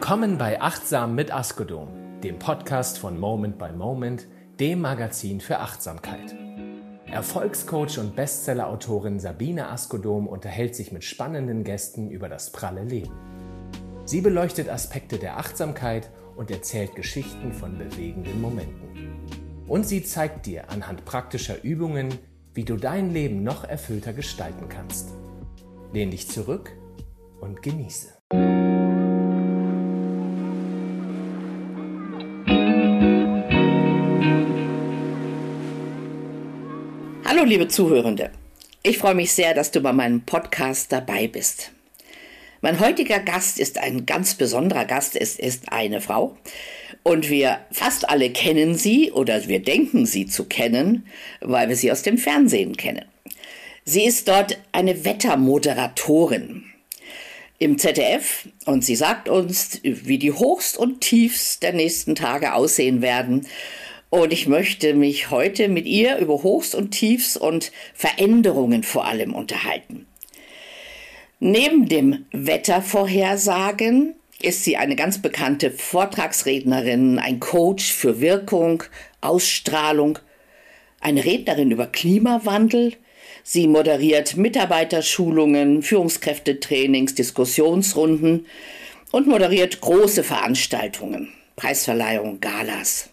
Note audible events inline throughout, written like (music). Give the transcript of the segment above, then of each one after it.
Willkommen bei Achtsam mit Askodom, dem Podcast von Moment by Moment, dem Magazin für Achtsamkeit. Erfolgscoach und Bestsellerautorin Sabine Askodom unterhält sich mit spannenden Gästen über das pralle Leben. Sie beleuchtet Aspekte der Achtsamkeit und erzählt Geschichten von bewegenden Momenten. Und sie zeigt dir anhand praktischer Übungen, wie du dein Leben noch erfüllter gestalten kannst. Lehn dich zurück und genieße. Hallo liebe Zuhörende, ich freue mich sehr, dass du bei meinem Podcast dabei bist. Mein heutiger Gast ist ein ganz besonderer Gast, es ist eine Frau. Und wir fast alle kennen sie oder wir denken sie zu kennen, weil wir sie aus dem Fernsehen kennen. Sie ist dort eine Wettermoderatorin im ZDF und sie sagt uns, wie die Hochst und Tiefs der nächsten Tage aussehen werden und ich möchte mich heute mit ihr über Hochs und Tiefs und Veränderungen vor allem unterhalten. Neben dem Wettervorhersagen ist sie eine ganz bekannte Vortragsrednerin, ein Coach für Wirkung, Ausstrahlung, eine Rednerin über Klimawandel. Sie moderiert Mitarbeiterschulungen, Führungskräftetrainings, Diskussionsrunden und moderiert große Veranstaltungen, Preisverleihungen, Galas.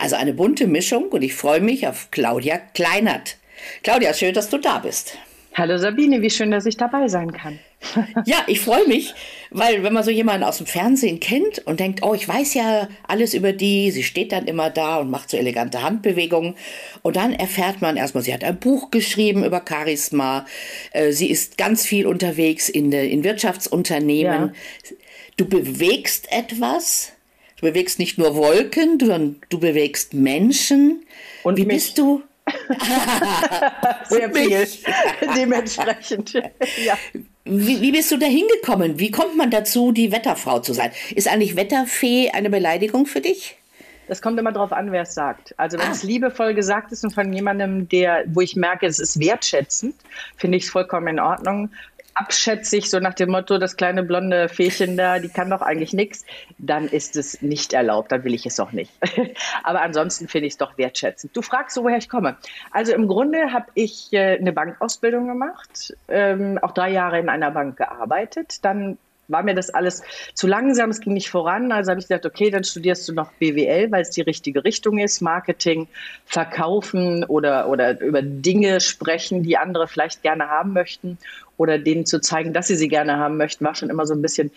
Also eine bunte Mischung und ich freue mich auf Claudia Kleinert. Claudia, schön, dass du da bist. Hallo Sabine, wie schön, dass ich dabei sein kann. (laughs) ja, ich freue mich, weil wenn man so jemanden aus dem Fernsehen kennt und denkt, oh, ich weiß ja alles über die, sie steht dann immer da und macht so elegante Handbewegungen und dann erfährt man erstmal, sie hat ein Buch geschrieben über Charisma, äh, sie ist ganz viel unterwegs in, in Wirtschaftsunternehmen. Ja. Du bewegst etwas, Du bewegst nicht nur Wolken, sondern du bewegst Menschen. Und wie mich. bist du? (laughs) (laughs) Sehr viel. (laughs) Dementsprechend. ja. Wie, wie, bist du da hingekommen? Wie kommt man dazu, die Wetterfrau zu sein? Ist eigentlich Wetterfee eine Beleidigung für dich? Das kommt immer darauf an, wer es sagt. Also wenn ah. es liebevoll gesagt ist und von jemandem, der, wo ich merke, es ist wertschätzend, finde ich es vollkommen in Ordnung abschätzig, so nach dem Motto, das kleine blonde Fähchen da, die kann doch eigentlich nichts, dann ist es nicht erlaubt, dann will ich es auch nicht. (laughs) Aber ansonsten finde ich es doch wertschätzend. Du fragst woher ich komme. Also im Grunde habe ich äh, eine Bankausbildung gemacht, ähm, auch drei Jahre in einer Bank gearbeitet, dann war mir das alles zu langsam, es ging nicht voran. Also habe ich gesagt, okay, dann studierst du noch BWL, weil es die richtige Richtung ist. Marketing, Verkaufen oder, oder über Dinge sprechen, die andere vielleicht gerne haben möchten oder denen zu zeigen, dass sie sie gerne haben möchten, war schon immer so ein bisschen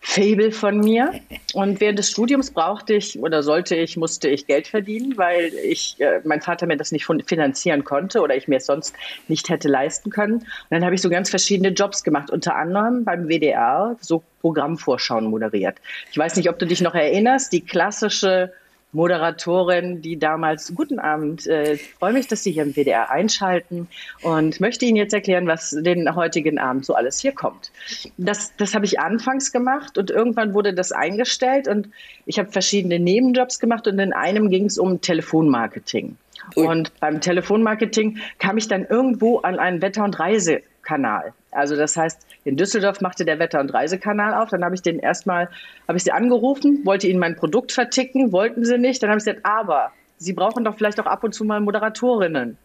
Fable von mir. Und während des Studiums brauchte ich oder sollte ich, musste ich Geld verdienen, weil ich, äh, mein Vater mir das nicht finanzieren konnte oder ich mir es sonst nicht hätte leisten können. Und dann habe ich so ganz verschiedene Jobs gemacht, unter anderem beim WDR, so Programmvorschauen moderiert. Ich weiß nicht, ob du dich noch erinnerst, die klassische Moderatorin, die damals, guten Abend, äh, freue mich, dass Sie hier im WDR einschalten und möchte Ihnen jetzt erklären, was den heutigen Abend so alles hier kommt. Das, das habe ich anfangs gemacht und irgendwann wurde das eingestellt und ich habe verschiedene Nebenjobs gemacht und in einem ging es um Telefonmarketing. Und beim Telefonmarketing kam ich dann irgendwo an einen Wetter- und Reisekanal. Also das heißt, in Düsseldorf machte der Wetter- und Reisekanal auf. Dann habe ich den erstmal, habe ich sie angerufen, wollte ihnen mein Produkt verticken, wollten sie nicht. Dann habe ich gesagt, aber Sie brauchen doch vielleicht auch ab und zu mal Moderatorinnen.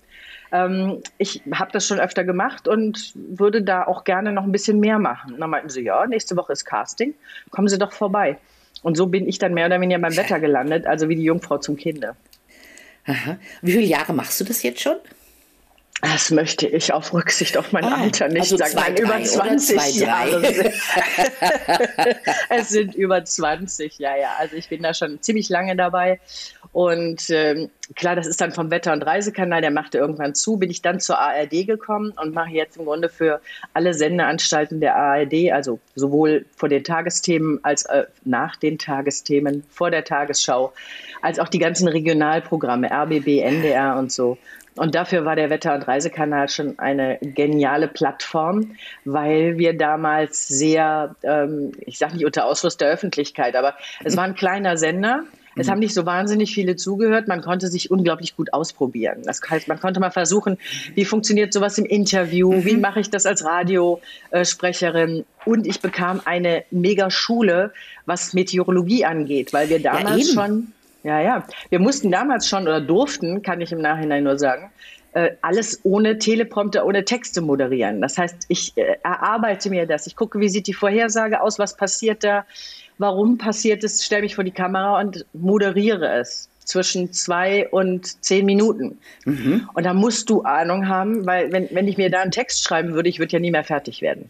Ähm, ich habe das schon öfter gemacht und würde da auch gerne noch ein bisschen mehr machen. Und dann meinten sie, ja, nächste Woche ist Casting, kommen Sie doch vorbei. Und so bin ich dann mehr oder weniger beim Wetter gelandet, also wie die Jungfrau zum Kinde. Aha. Wie viele Jahre machst du das jetzt schon? Das möchte ich auf Rücksicht auf mein ah, Alter nicht also sagen. Zwei, Nein, über 20 zwei, Jahre. (laughs) es sind über 20, ja, ja. Also ich bin da schon ziemlich lange dabei. Und ähm, klar, das ist dann vom Wetter- und Reisekanal, der machte irgendwann zu, bin ich dann zur ARD gekommen und mache jetzt im Grunde für alle Sendeanstalten der ARD, also sowohl vor den Tagesthemen als äh, nach den Tagesthemen, vor der Tagesschau, als auch die ganzen Regionalprogramme, RBB, NDR und so. Und dafür war der Wetter- und Reisekanal schon eine geniale Plattform, weil wir damals sehr, ähm, ich sage nicht unter Ausschluss der Öffentlichkeit, aber es war ein kleiner Sender. Es haben nicht so wahnsinnig viele zugehört. Man konnte sich unglaublich gut ausprobieren. Das heißt, man konnte mal versuchen, wie funktioniert sowas im Interview? Mhm. Wie mache ich das als Radiosprecherin? Und ich bekam eine Mega-Schule, was Meteorologie angeht, weil wir damals ja, schon, ja, ja, wir mussten damals schon oder durften, kann ich im Nachhinein nur sagen, äh, alles ohne Teleprompter, ohne Texte moderieren. Das heißt, ich äh, erarbeite mir das. Ich gucke, wie sieht die Vorhersage aus, was passiert da, warum passiert es, stelle mich vor die Kamera und moderiere es zwischen zwei und zehn Minuten. Mhm. Und da musst du Ahnung haben, weil wenn, wenn ich mir da einen Text schreiben würde, ich würde ja nie mehr fertig werden.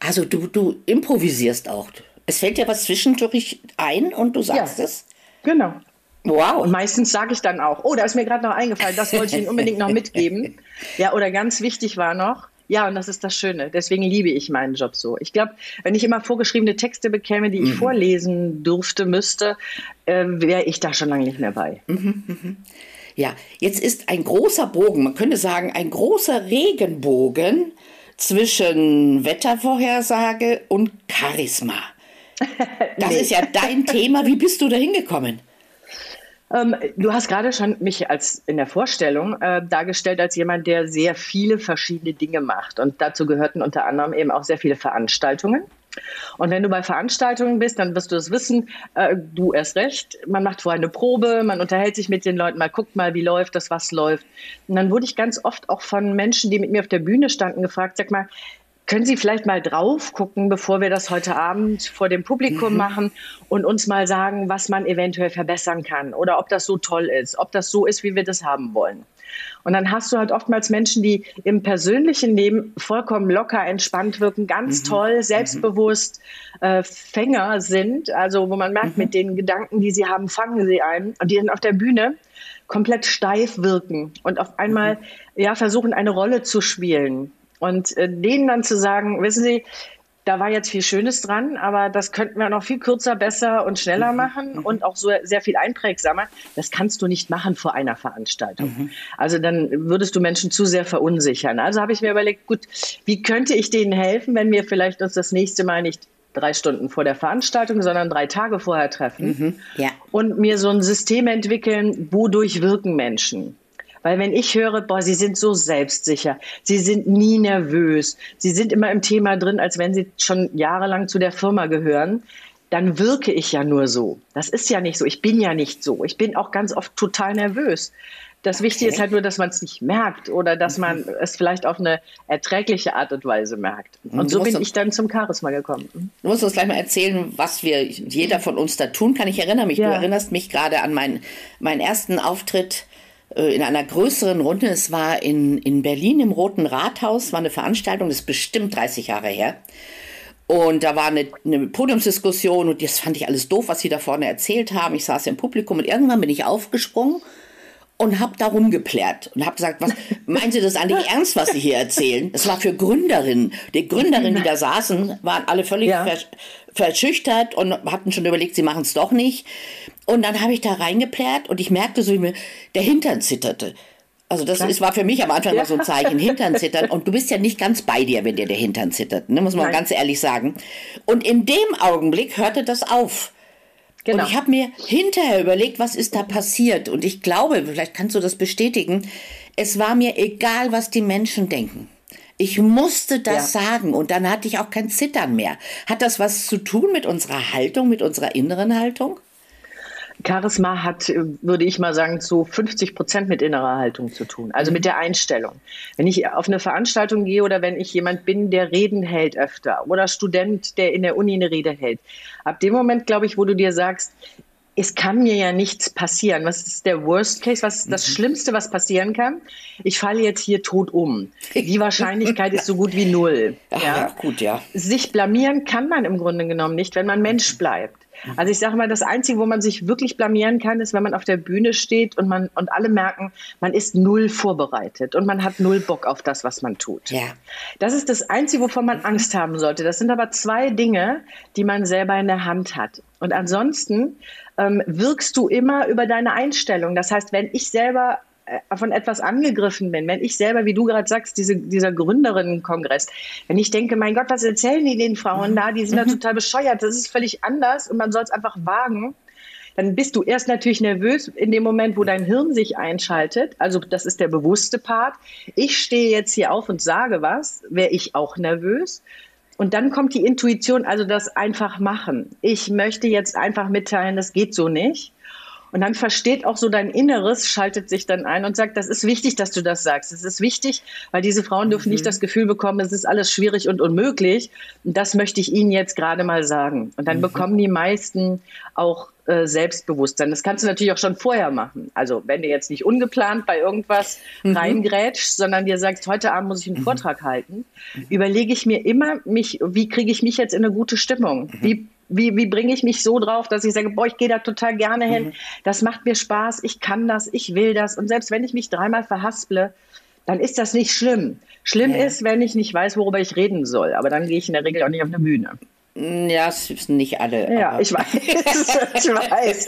Also du, du improvisierst auch. Es fällt dir was zwischendurch ein und du sagst ja, es? Genau. Wow. Und meistens sage ich dann auch, oh, da ist mir gerade noch eingefallen, das wollte ich Ihnen unbedingt noch mitgeben. (laughs) Ja, oder ganz wichtig war noch, ja, und das ist das Schöne. Deswegen liebe ich meinen Job so. Ich glaube, wenn ich immer vorgeschriebene Texte bekäme, die ich mhm. vorlesen durfte, müsste, äh, wäre ich da schon lange nicht mehr bei. Mhm, mhm. Ja, jetzt ist ein großer Bogen, man könnte sagen, ein großer Regenbogen zwischen Wettervorhersage und Charisma. (laughs) Das nee. ist ja dein Thema. Wie bist du da hingekommen? Ähm, du hast gerade schon mich als in der Vorstellung äh, dargestellt als jemand, der sehr viele verschiedene Dinge macht. Und dazu gehörten unter anderem eben auch sehr viele Veranstaltungen. Und wenn du bei Veranstaltungen bist, dann wirst du es wissen, äh, du erst recht. Man macht vorher eine Probe, man unterhält sich mit den Leuten, mal guckt mal, wie läuft das, was läuft. Und dann wurde ich ganz oft auch von Menschen, die mit mir auf der Bühne standen, gefragt, sag mal, können Sie vielleicht mal drauf gucken, bevor wir das heute Abend vor dem Publikum mhm. machen und uns mal sagen, was man eventuell verbessern kann oder ob das so toll ist, ob das so ist, wie wir das haben wollen. Und dann hast du halt oftmals Menschen, die im persönlichen Leben vollkommen locker, entspannt wirken, ganz mhm. toll, mhm. selbstbewusst äh, Fänger sind, also wo man merkt, mhm. mit den Gedanken, die sie haben, fangen sie ein und die dann auf der Bühne komplett steif wirken und auf einmal mhm. ja versuchen eine Rolle zu spielen und äh, denen dann zu sagen, wissen Sie, da war jetzt viel Schönes dran, aber das könnten wir noch viel kürzer, besser und schneller mhm. machen mhm. und auch so sehr viel einprägsamer. Das kannst du nicht machen vor einer Veranstaltung. Mhm. Also dann würdest du Menschen zu sehr verunsichern. Also habe ich mir überlegt, gut, wie könnte ich denen helfen, wenn wir vielleicht uns das nächste Mal nicht drei Stunden vor der Veranstaltung, sondern drei Tage vorher treffen mhm. ja. und mir so ein System entwickeln, wodurch wirken Menschen. Weil wenn ich höre, boah, sie sind so selbstsicher, sie sind nie nervös, sie sind immer im Thema drin, als wenn sie schon jahrelang zu der Firma gehören, dann wirke ich ja nur so. Das ist ja nicht so. Ich bin ja nicht so. Ich bin auch ganz oft total nervös. Das okay. Wichtige ist halt nur, dass man es nicht merkt oder dass man mhm. es vielleicht auf eine erträgliche Art und Weise merkt. Und so bin ich dann zum Charisma gekommen. Mhm. Du musst uns gleich mal erzählen, was wir jeder von uns da tun kann. Ich erinnere mich, ja. du erinnerst mich gerade an meinen, meinen ersten Auftritt in einer größeren Runde. Es war in, in Berlin im Roten Rathaus, war eine Veranstaltung, das ist bestimmt 30 Jahre her. Und da war eine, eine Podiumsdiskussion und das fand ich alles doof, was sie da vorne erzählt haben. Ich saß im Publikum und irgendwann bin ich aufgesprungen und habe da rumgeplärt und habe gesagt, was (laughs) meinen Sie das eigentlich ernst, was Sie hier erzählen? Es war für Gründerinnen. Die Gründerinnen, die da saßen, waren alle völlig ja. versch verschüchtert und hatten schon überlegt, sie machen es doch nicht. Und dann habe ich da reingeplärt und ich merkte so, wie mir der Hintern zitterte. Also das ist, war für mich am Anfang ja. mal so ein Zeichen, (laughs) Hintern zittern. Und du bist ja nicht ganz bei dir, wenn dir der Hintern zittert, ne? muss man Nein. ganz ehrlich sagen. Und in dem Augenblick hörte das auf. Genau. Und ich habe mir hinterher überlegt, was ist da passiert. Und ich glaube, vielleicht kannst du das bestätigen, es war mir egal, was die Menschen denken. Ich musste das ja. sagen und dann hatte ich auch kein Zittern mehr. Hat das was zu tun mit unserer Haltung, mit unserer inneren Haltung? Charisma hat, würde ich mal sagen, zu 50 Prozent mit innerer Haltung zu tun, also mhm. mit der Einstellung. Wenn ich auf eine Veranstaltung gehe oder wenn ich jemand bin, der Reden hält öfter oder Student, der in der Uni eine Rede hält, ab dem Moment, glaube ich, wo du dir sagst, es kann mir ja nichts passieren. Was ist der Worst Case? Was ist das mhm. Schlimmste, was passieren kann? Ich falle jetzt hier tot um. Die Wahrscheinlichkeit ist so gut wie null. (laughs) Ja? ja, gut, ja. Sich blamieren kann man im Grunde genommen nicht, wenn man Mensch bleibt. Also ich sage mal, das Einzige, wo man sich wirklich blamieren kann, ist, wenn man auf der Bühne steht und man und alle merken, man ist null vorbereitet und man hat null Bock auf das, was man tut. Ja. Das ist das Einzige, wovon man Angst haben sollte. Das sind aber zwei Dinge, die man selber in der Hand hat. Und ansonsten ähm, wirkst du immer über deine Einstellung. Das heißt, wenn ich selber von etwas angegriffen bin, wenn ich selber, wie du gerade sagst, diese, dieser Gründerinnenkongress, wenn ich denke, mein Gott, was erzählen die den Frauen da? Die sind mhm. da total bescheuert. Das ist völlig anders und man soll es einfach wagen. dann bist du erst natürlich nervös in dem Moment, wo dein Hirn sich einschaltet. Also das ist der bewusste Part. Ich stehe jetzt hier auf und sage was, wäre ich auch nervös. Und dann kommt die Intuition, also das einfach machen. Ich möchte jetzt einfach mitteilen, das geht so nicht. Und dann versteht auch so dein Inneres, schaltet sich dann ein und sagt, das ist wichtig, dass du das sagst. Es ist wichtig, weil diese Frauen dürfen mhm. nicht das Gefühl bekommen, es ist alles schwierig und unmöglich. Und das möchte ich ihnen jetzt gerade mal sagen. Und dann mhm. bekommen die meisten auch äh, Selbstbewusstsein. Das kannst du natürlich auch schon vorher machen. Also wenn du jetzt nicht ungeplant bei irgendwas mhm. reingrätschst, sondern dir sagst, heute Abend muss ich einen mhm. Vortrag halten, mhm. überlege ich mir immer, mich, wie kriege ich mich jetzt in eine gute Stimmung? Mhm. Wie wie, wie bringe ich mich so drauf, dass ich sage, boah, ich gehe da total gerne hin, mhm. das macht mir Spaß, ich kann das, ich will das. Und selbst wenn ich mich dreimal verhasple, dann ist das nicht schlimm. Schlimm ja. ist, wenn ich nicht weiß, worüber ich reden soll. Aber dann gehe ich in der Regel auch nicht auf eine Bühne. Ja, es wissen nicht alle. Ja, (laughs) ich weiß. ich weiß.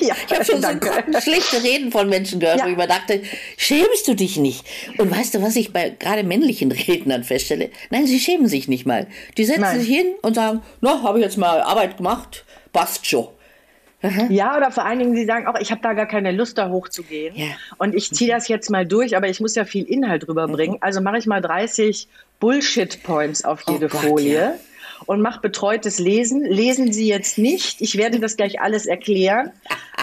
Ja, ich habe schon danke. so schlechte Reden von Menschen gehört, ja. wo ich mir dachte, schämst du dich nicht? Und weißt du, was ich bei gerade männlichen Rednern feststelle? Nein, sie schämen sich nicht mal. Die setzen Nein. sich hin und sagen, na, habe ich jetzt mal Arbeit gemacht, passt schon. Aha. Ja, oder vor allen Dingen, sie sagen auch, ich habe da gar keine Lust, da hochzugehen. Ja. Und ich ziehe das jetzt mal durch, aber ich muss ja viel Inhalt rüberbringen. Mhm. Also mache ich mal 30 Bullshit-Points auf jede oh Gott, Folie. Ja und mach betreutes Lesen. Lesen Sie jetzt nicht. Ich werde das gleich alles erklären.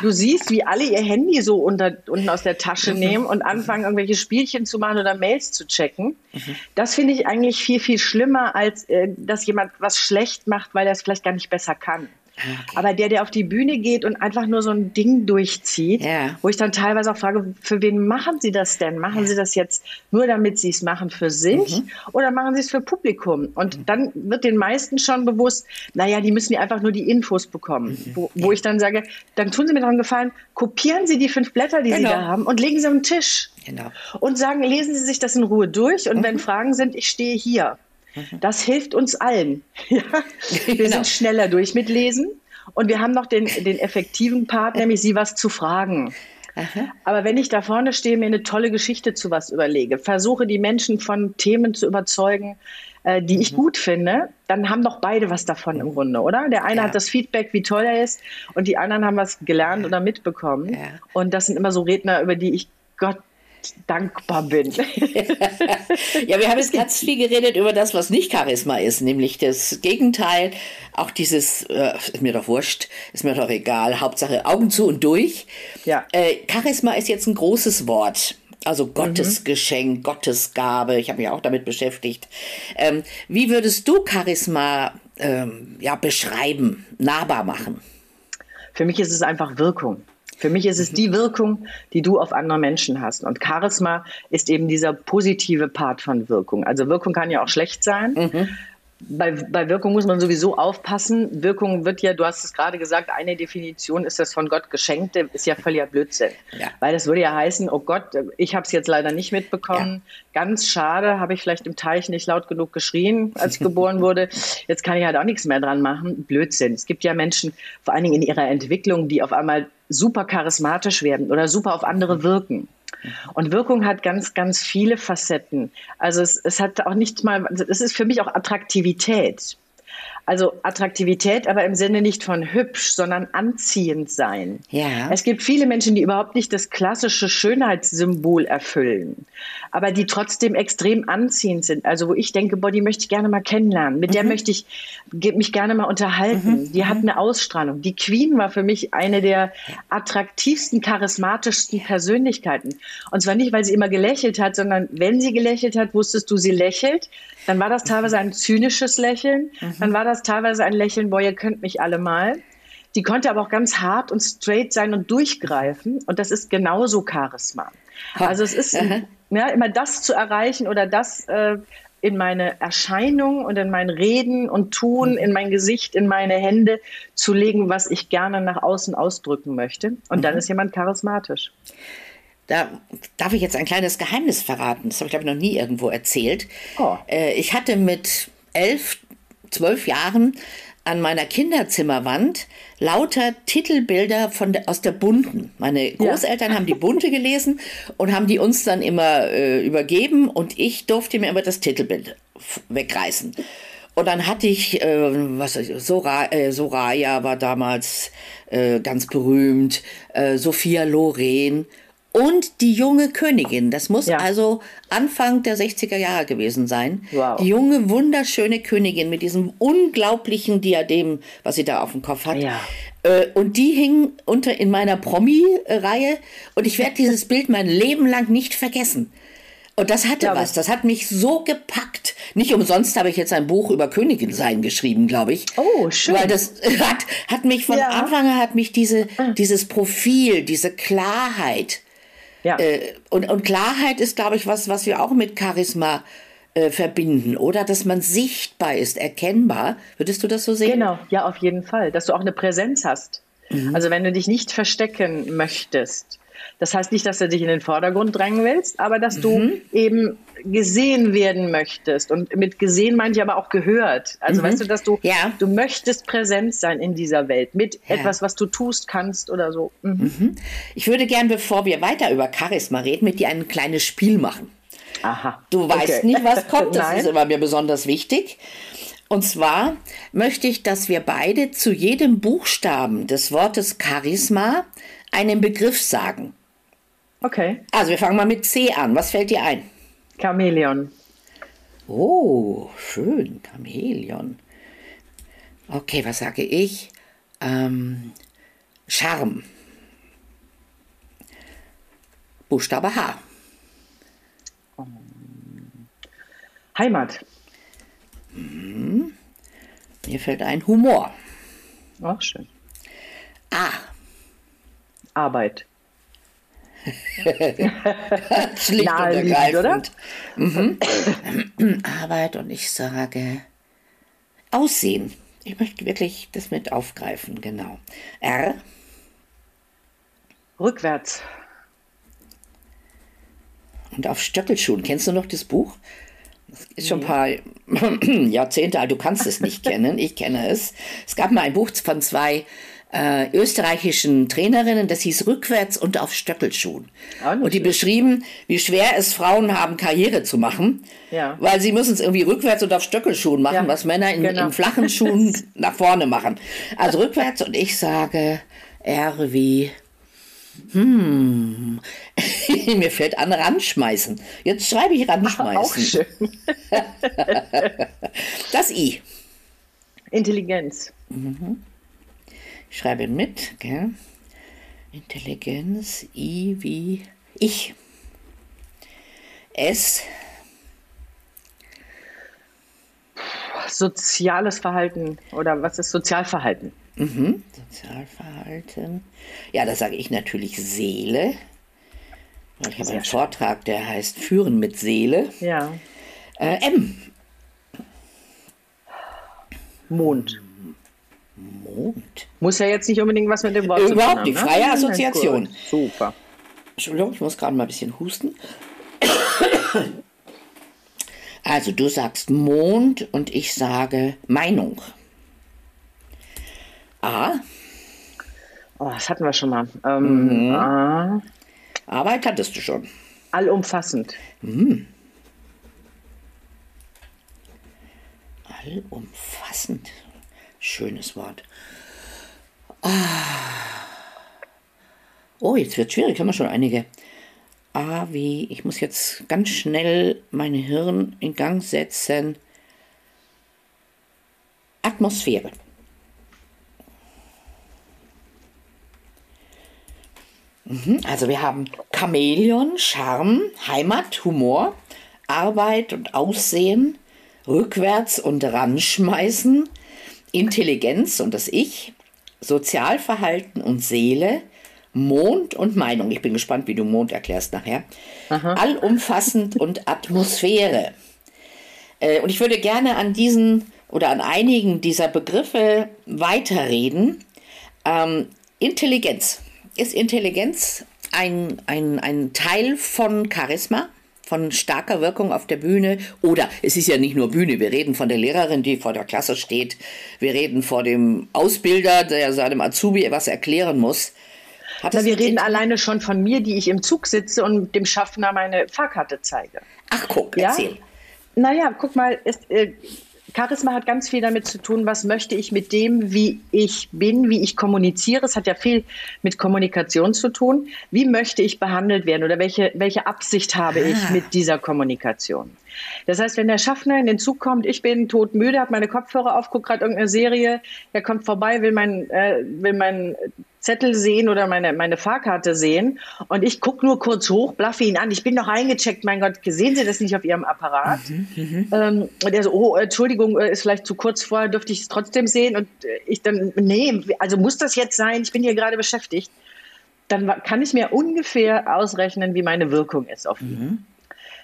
Du siehst, wie alle ihr Handy so unter, unten aus der Tasche mhm. nehmen und anfangen, irgendwelche Spielchen zu machen oder Mails zu checken. Mhm. Das finde ich eigentlich viel, viel schlimmer, als äh, dass jemand was schlecht macht, weil er es vielleicht gar nicht besser kann. Okay. Aber der, der auf die Bühne geht und einfach nur so ein Ding durchzieht, ja. wo ich dann teilweise auch frage, für wen machen Sie das denn? Machen ja. Sie das jetzt nur, damit Sie es machen für sich mhm. oder machen Sie es für Publikum? Und mhm. dann wird den meisten schon bewusst, naja, die müssen ja einfach nur die Infos bekommen. Mhm. Wo, wo ja. ich dann sage, dann tun Sie mir daran gefallen, kopieren Sie die fünf Blätter, die genau. Sie da haben und legen sie auf den Tisch. Genau. Und sagen, lesen Sie sich das in Ruhe durch und wenn mhm. Fragen sind, ich stehe hier. Mhm. Das hilft uns allen. (laughs) Ja? Wir genau. sind schneller durch mit Lesen und wir haben noch den, den effektiven Part, nämlich sie was zu fragen. Aha. Aber wenn ich da vorne stehe, mir eine tolle Geschichte zu was überlege, versuche die Menschen von Themen zu überzeugen, äh, die mhm. ich gut finde, dann haben doch beide was davon im Grunde, oder? Der eine ja. hat das Feedback, wie toll er ist, und die anderen haben was gelernt ja. oder mitbekommen. Ja. Und das sind immer so Redner, über die ich Gott dankbar bin. (laughs) ja, wir haben jetzt ganz viel geredet über das, was nicht Charisma ist, nämlich das Gegenteil. Auch dieses, äh, ist mir doch wurscht, ist mir doch egal, Hauptsache Augen zu und durch. Ja. Äh, Charisma ist jetzt ein großes Wort. Also Gottes mhm. Geschenk, Gottes Gabe. Ich habe mich auch damit beschäftigt. Ähm, wie würdest du Charisma ähm, ja, beschreiben, nahbar machen? Für mich ist es einfach Wirkung. Für mich ist es die Wirkung, die du auf andere Menschen hast. Und Charisma ist eben dieser positive Part von Wirkung. Also Wirkung kann ja auch schlecht sein. Mhm bei, bei Wirkung muss man sowieso aufpassen. Wirkung wird ja, du hast es gerade gesagt, eine Definition ist das von Gott geschenkte, ist ja völliger Blödsinn. Ja. Weil das würde ja heißen, oh Gott, ich habe es jetzt leider nicht mitbekommen. Ja. Ganz schade, habe ich vielleicht im Teich nicht laut genug geschrien, als ich geboren wurde. (laughs) Jetzt kann ich halt auch nichts mehr dran machen. Blödsinn. Es gibt ja Menschen, vor allen Dingen in ihrer Entwicklung, die auf einmal super charismatisch werden oder super auf andere wirken. Und Wirkung hat ganz, ganz viele Facetten. Also es, es hat auch nicht mal, es ist für mich auch Attraktivität. Also Attraktivität, aber im Sinne nicht von hübsch, sondern anziehend sein. Ja. Es gibt viele Menschen, die überhaupt nicht das klassische Schönheitssymbol erfüllen, aber die trotzdem extrem anziehend sind. Also wo ich denke, boah, die möchte ich gerne mal kennenlernen. Mit mhm. der möchte ich mich gerne mal unterhalten. Mhm. Die hat mhm. eine Ausstrahlung. Die Queen war für mich eine der attraktivsten, charismatischsten Persönlichkeiten. Und zwar nicht, weil sie immer gelächelt hat, sondern wenn sie gelächelt hat, wusstest du, sie lächelt. Dann war das teilweise ein zynisches Lächeln. Mhm. Dann war das teilweise ein Lächeln, boah, ihr könnt mich alle mal. Die konnte aber auch ganz hart und straight sein und durchgreifen. Und das ist genauso Charisma. Also es ist ja, immer das zu erreichen oder das äh, in meine Erscheinung und in mein Reden und Tun, mhm. in mein Gesicht, in meine Hände zu legen, was ich gerne nach außen ausdrücken möchte. Und mhm. dann ist jemand charismatisch. Da darf ich jetzt ein kleines Geheimnis verraten. Das habe ich, glaube ich, noch nie irgendwo erzählt. Oh. Äh, ich hatte mit elf, zwölf Jahren an meiner Kinderzimmerwand lauter Titelbilder von der, aus der Bunten. Meine Großeltern ja. haben die Bunte gelesen und haben die uns dann immer äh, übergeben und ich durfte mir immer das Titelbild wegreißen. Und dann hatte ich, äh, was weiß ich, Sora, äh, Soraya war damals äh, ganz berühmt, äh, Sophia Loren und die junge Königin. Das muss Ja. also Anfang der 60er Jahre gewesen sein. Wow. Die junge, wunderschöne Königin mit diesem unglaublichen Diadem, was sie da auf dem Kopf hat. Ja. Äh, Und die hing unter in meiner Promi-Reihe und ich werde dieses Bild mein Leben lang nicht vergessen. Und das hatte was, das hat mich so gepackt. Nicht umsonst habe ich jetzt ein Buch über Königin sein geschrieben, glaube ich. Oh, schön. Weil das (laughs) hat, hat mich von Ja. Ah. Anfang an hat mich diese, dieses Profil, diese Klarheit, Ja. äh, und, und Klarheit ist, glaube ich, was, was wir auch mit Charisma äh, verbinden, oder? Dass man sichtbar ist, erkennbar. Würdest du das so sehen? Genau, ja, auf jeden Fall. Dass du auch eine Präsenz hast. Mhm. Also wenn du dich nicht verstecken möchtest. Das heißt nicht, dass du dich in den Vordergrund drängen willst, aber dass Mhm. du eben gesehen werden möchtest. Und mit gesehen meine ich aber auch gehört. Also weißt du, dass du, Mhm. Ja. du möchtest präsent sein in dieser Welt mit Ja. etwas, was du tust, kannst oder so. Mhm. Ich würde gern, bevor wir weiter über Charisma reden, mit dir ein kleines Spiel machen. Aha. Du weißt Okay. nicht, was kommt. Das ist immer mir besonders wichtig. Und zwar möchte ich, dass wir beide zu jedem Buchstaben des Wortes Charisma einen Begriff sagen. Okay. Also wir fangen mal mit C an. Was fällt dir ein? Chamäleon. Oh, schön, Chamäleon. Okay, was sage ich? Ähm, Charme. Buchstabe H. Heimat. Mir fällt ein Humor. Auch schön. A. Arbeit. (laughs) Schlicht und Naheliegend, ergreifend. Mhm. (clears throat) Arbeit und ich sage Aussehen. Ich möchte wirklich das mit aufgreifen, genau. R. Rückwärts. Und auf Stöckelschuhen. Kennst du noch das Buch? Das ist schon ein paar (clears throat) Jahrzehnte alt. Du kannst es nicht (laughs) kennen. Ich kenne es. Es gab mal ein Buch von zwei äh, österreichischen Trainerinnen, das hieß Rückwärts und auf Stöckelschuhen. Nicht Und die beschrieben, wie schwer es Frauen haben, Karriere zu machen. Ja. Weil sie müssen es irgendwie rückwärts und auf Stöckelschuhen machen, Ja, was Männer in, genau. in flachen Schuhen (laughs) nach vorne machen. Also rückwärts und ich sage R wie hm, (laughs) mir fällt an ranschmeißen. Jetzt schreibe ich ranschmeißen. Auch schön. (laughs) Das I. Intelligenz. Ich schreibe mit, gell? Intelligenz, I wie ich. S, Soziales Verhalten oder was ist Sozialverhalten? Sozialverhalten. Ja, da sage ich natürlich Seele. Weil Ich habe einen Vortrag, der heißt Führen mit Seele. Ja. Äh, M, Mond. Mond. Muss ja jetzt nicht unbedingt was mit dem Wort zu tun Überhaupt haben, nicht. ne? Freie Nein, Assoziation. gut. Super. Entschuldigung, ich muss gerade mal ein bisschen husten. (coughs) Also du sagst Mond und ich sage Meinung. A, Oh, das hatten wir schon mal. Ähm, Mhm. ah, Arbeit hattest du schon. allumfassend. Allumfassend. Schönes Wort. Ah. Oh, jetzt wird schwierig, haben wir schon einige. A wie, ich muss jetzt ganz schnell mein Hirn in Gang setzen. Atmosphäre. Mhm, Also wir haben Chamäleon, Charme, Heimat, Humor, Arbeit und Aussehen, rückwärts und ranschmeißen, Intelligenz und das Ich, Sozialverhalten und Seele, Mond und Meinung. Ich bin gespannt, wie du Mond erklärst nachher. Allumfassend (laughs) und Atmosphäre. Äh, Und ich würde gerne an diesen oder an einigen dieser Begriffe weiterreden. Ähm, Intelligenz. Ist Intelligenz ein, ein, ein Teil von Charisma, von starker Wirkung auf der Bühne? Oder es ist ja nicht nur Bühne, wir reden von der Lehrerin, die vor der Klasse steht. Wir reden vor dem Ausbilder, der seinem Azubi was erklären muss. Na, wir reden alleine schon von mir, die ich im Zug sitze und dem Schaffner meine Fahrkarte zeige. Ach, guck, Ja? erzähl. Naja, guck mal, es, äh, Charisma hat ganz viel damit zu tun, was möchte ich mit dem, wie ich bin, wie ich kommuniziere. Es hat ja viel mit Kommunikation zu tun. Wie möchte ich behandelt werden oder welche, welche Absicht habe ah. ich mit dieser Kommunikation? Das heißt, wenn der Schaffner in den Zug kommt, ich bin todmüde, habe meine Kopfhörer auf, gucke gerade irgendeine Serie, er kommt vorbei, will mein, äh, will mein Zettel sehen oder meine, meine Fahrkarte sehen und ich gucke nur kurz hoch, blaffe ihn an, ich bin noch eingecheckt, mein Gott, sehen Sie das nicht auf Ihrem Apparat? Mhm, mhm. ähm, und er so, oh, Entschuldigung, äh, ist vielleicht zu kurz vorher, dürfte ich es trotzdem sehen? Und äh, ich dann, nee, also muss das jetzt sein, ich bin hier gerade beschäftigt. Dann kann ich mir ungefähr ausrechnen, wie meine Wirkung ist auf ihn. Mhm.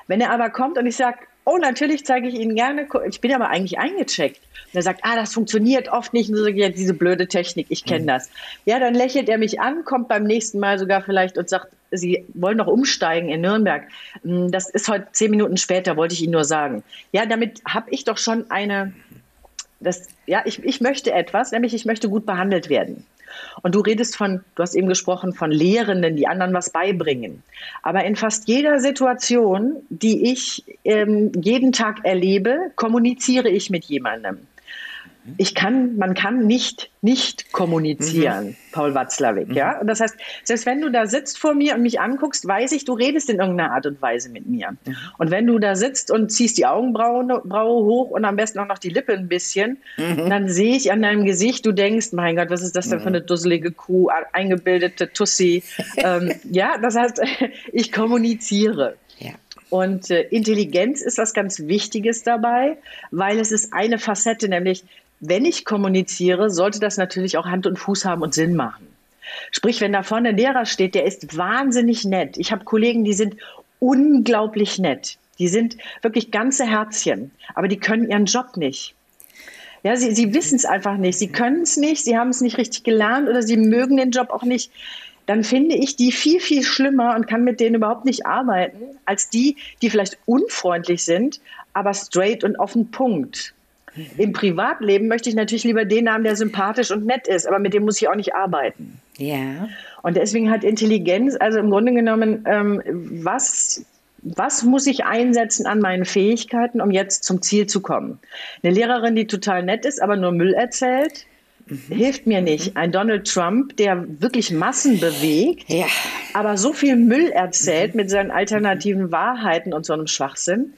Wenn er aber kommt und ich sage, oh, natürlich zeige ich Ihnen gerne, ich bin aber eigentlich eingecheckt. Und er sagt, ah, das funktioniert oft nicht. Und so, ja, diese blöde Technik, ich kenne mhm. das. Ja, dann lächelt er mich an, kommt beim nächsten Mal sogar vielleicht und sagt, Sie wollen noch umsteigen in Nürnberg. Hm, das ist heute zehn Minuten später, wollte ich Ihnen nur sagen. Ja, damit habe ich doch schon eine, das, ja, ich, ich möchte etwas, nämlich ich möchte gut behandelt werden. Und du redest von, du hast eben gesprochen von Lehrenden, die anderen was beibringen. Aber in fast jeder Situation, die ich ähm, jeden Tag erlebe, kommuniziere ich mit jemandem ich kann, man kann nicht nicht kommunizieren, mhm. Paul Watzlawick, mhm. ja. Und das heißt, selbst wenn du da sitzt vor mir und mich anguckst, weiß ich, du redest in irgendeiner Art und Weise mit mir. Mhm. Und wenn du da sitzt und ziehst die Augenbraue Braue hoch und am besten auch noch die Lippe ein bisschen, mhm. dann sehe ich an deinem Gesicht, du denkst, mein Gott, was ist das denn für mhm. eine dusselige Kuh, eingebildete Tussi. (laughs) ähm, ja, das heißt, (laughs) ich kommuniziere. Und äh, Intelligenz ist was ganz Wichtiges dabei, weil es ist eine Facette, nämlich wenn ich kommuniziere, sollte das natürlich auch Hand und Fuß haben und Sinn machen. Sprich, wenn da vorne ein Lehrer steht, der ist wahnsinnig nett. Ich habe Kollegen, die sind unglaublich nett. Die sind wirklich ganze Herzchen, aber die können ihren Job nicht. Ja, sie, sie wissen es einfach nicht. Sie können es nicht, sie haben es nicht richtig gelernt oder sie mögen den Job auch nicht. Dann finde ich die viel, viel schlimmer und kann mit denen überhaupt nicht arbeiten, als die, die vielleicht unfreundlich sind, aber straight und auf den Punkt. Im Privatleben möchte ich natürlich lieber den haben, der sympathisch und nett ist, aber mit dem muss ich auch nicht arbeiten. Ja. Und deswegen hat Intelligenz, also im Grunde genommen, ähm, was, was muss ich einsetzen an meinen Fähigkeiten, um jetzt zum Ziel zu kommen? Eine Lehrerin, die total nett ist, aber nur Müll erzählt. Hilft mir nicht. Ein Donald Trump, der wirklich Massen bewegt, ja. aber so viel Müll erzählt mhm. mit seinen alternativen Wahrheiten und so einem Schwachsinn,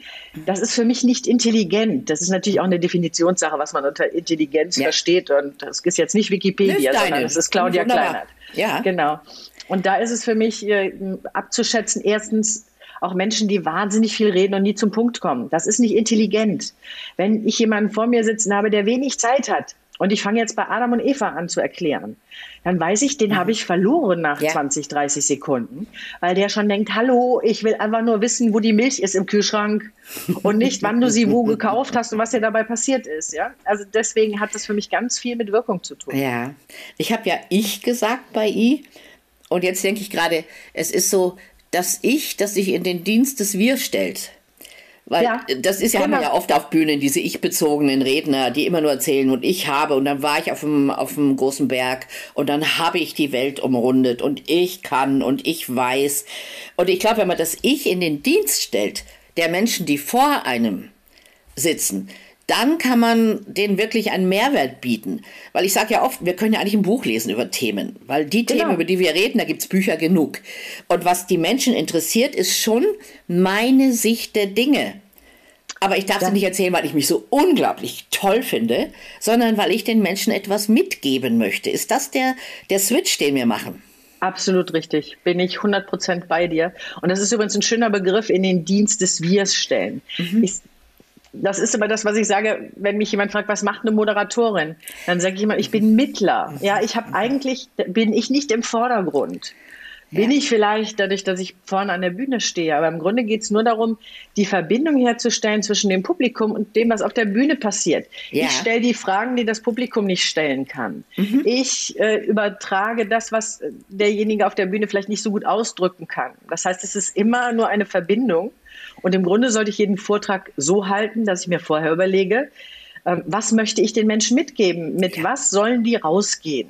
das ist für mich nicht intelligent. Das ist natürlich auch eine Definitionssache, was man unter Intelligenz ja. versteht. Und das ist jetzt nicht Wikipedia, das sondern das ist Claudia Kleinert. Ja. Genau. Und da ist es für mich äh, abzuschätzen, erstens, auch Menschen, die wahnsinnig viel reden und nie zum Punkt kommen. Das ist nicht intelligent. Wenn ich jemanden vor mir sitzen habe, der wenig Zeit hat, und ich fange jetzt bei Adam und Eva an zu erklären, dann weiß ich, den mhm. habe ich verloren nach ja. 20, 30 Sekunden, weil der schon denkt, hallo, ich will einfach nur wissen, wo die Milch ist im Kühlschrank (laughs) und nicht, wann du sie wo gekauft hast und was dir dabei passiert ist. Ja? Also deswegen hat das für mich ganz viel mit Wirkung zu tun. Ja, ich habe ja ich gesagt bei I und jetzt denke ich gerade, es ist so, dass ich, das sich in den Dienst des Wir stellt. Weil ja, das ist ja, genau. haben wir ja oft auf Bühnen, diese ich-bezogenen Redner, die immer nur erzählen und ich habe und dann war ich auf dem, auf dem großen Berg und dann habe ich die Welt umrundet und ich kann und ich weiß. Und ich glaube, wenn man das Ich in den Dienst stellt, der Menschen, die vor einem sitzen, dann kann man denen wirklich einen Mehrwert bieten. Weil ich sage ja oft, wir können ja eigentlich ein Buch lesen über Themen, weil die genau. Themen, über die wir reden, da gibt es Bücher genug. Und was die Menschen interessiert, ist schon meine Sicht der Dinge. Aber ich darf sie nicht erzählen, weil ich mich so unglaublich toll finde, sondern weil ich den Menschen etwas mitgeben möchte. Ist das der, der Switch, den wir machen? Absolut richtig. Bin ich 100% bei dir. Und das ist übrigens ein schöner Begriff in den Dienst des Wirs stellen. Mhm. Ich, das ist immer das, was ich sage, wenn mich jemand fragt, was macht eine Moderatorin? Dann sage ich immer, ich bin Mittler. Ja, ich habe eigentlich, bin ich nicht im Vordergrund. Bin ich vielleicht dadurch, dass ich vorne an der Bühne stehe. Aber im Grunde geht es nur darum, die Verbindung herzustellen zwischen dem Publikum und dem, was auf der Bühne passiert. Ja. Ich stelle die Fragen, die das Publikum nicht stellen kann. Mhm. Ich äh, übertrage das, was derjenige auf der Bühne vielleicht nicht so gut ausdrücken kann. Das heißt, es ist immer nur eine Verbindung. Und im Grunde sollte ich jeden Vortrag so halten, dass ich mir vorher überlege, äh, was möchte ich den Menschen mitgeben? Mit ja. was sollen die rausgehen?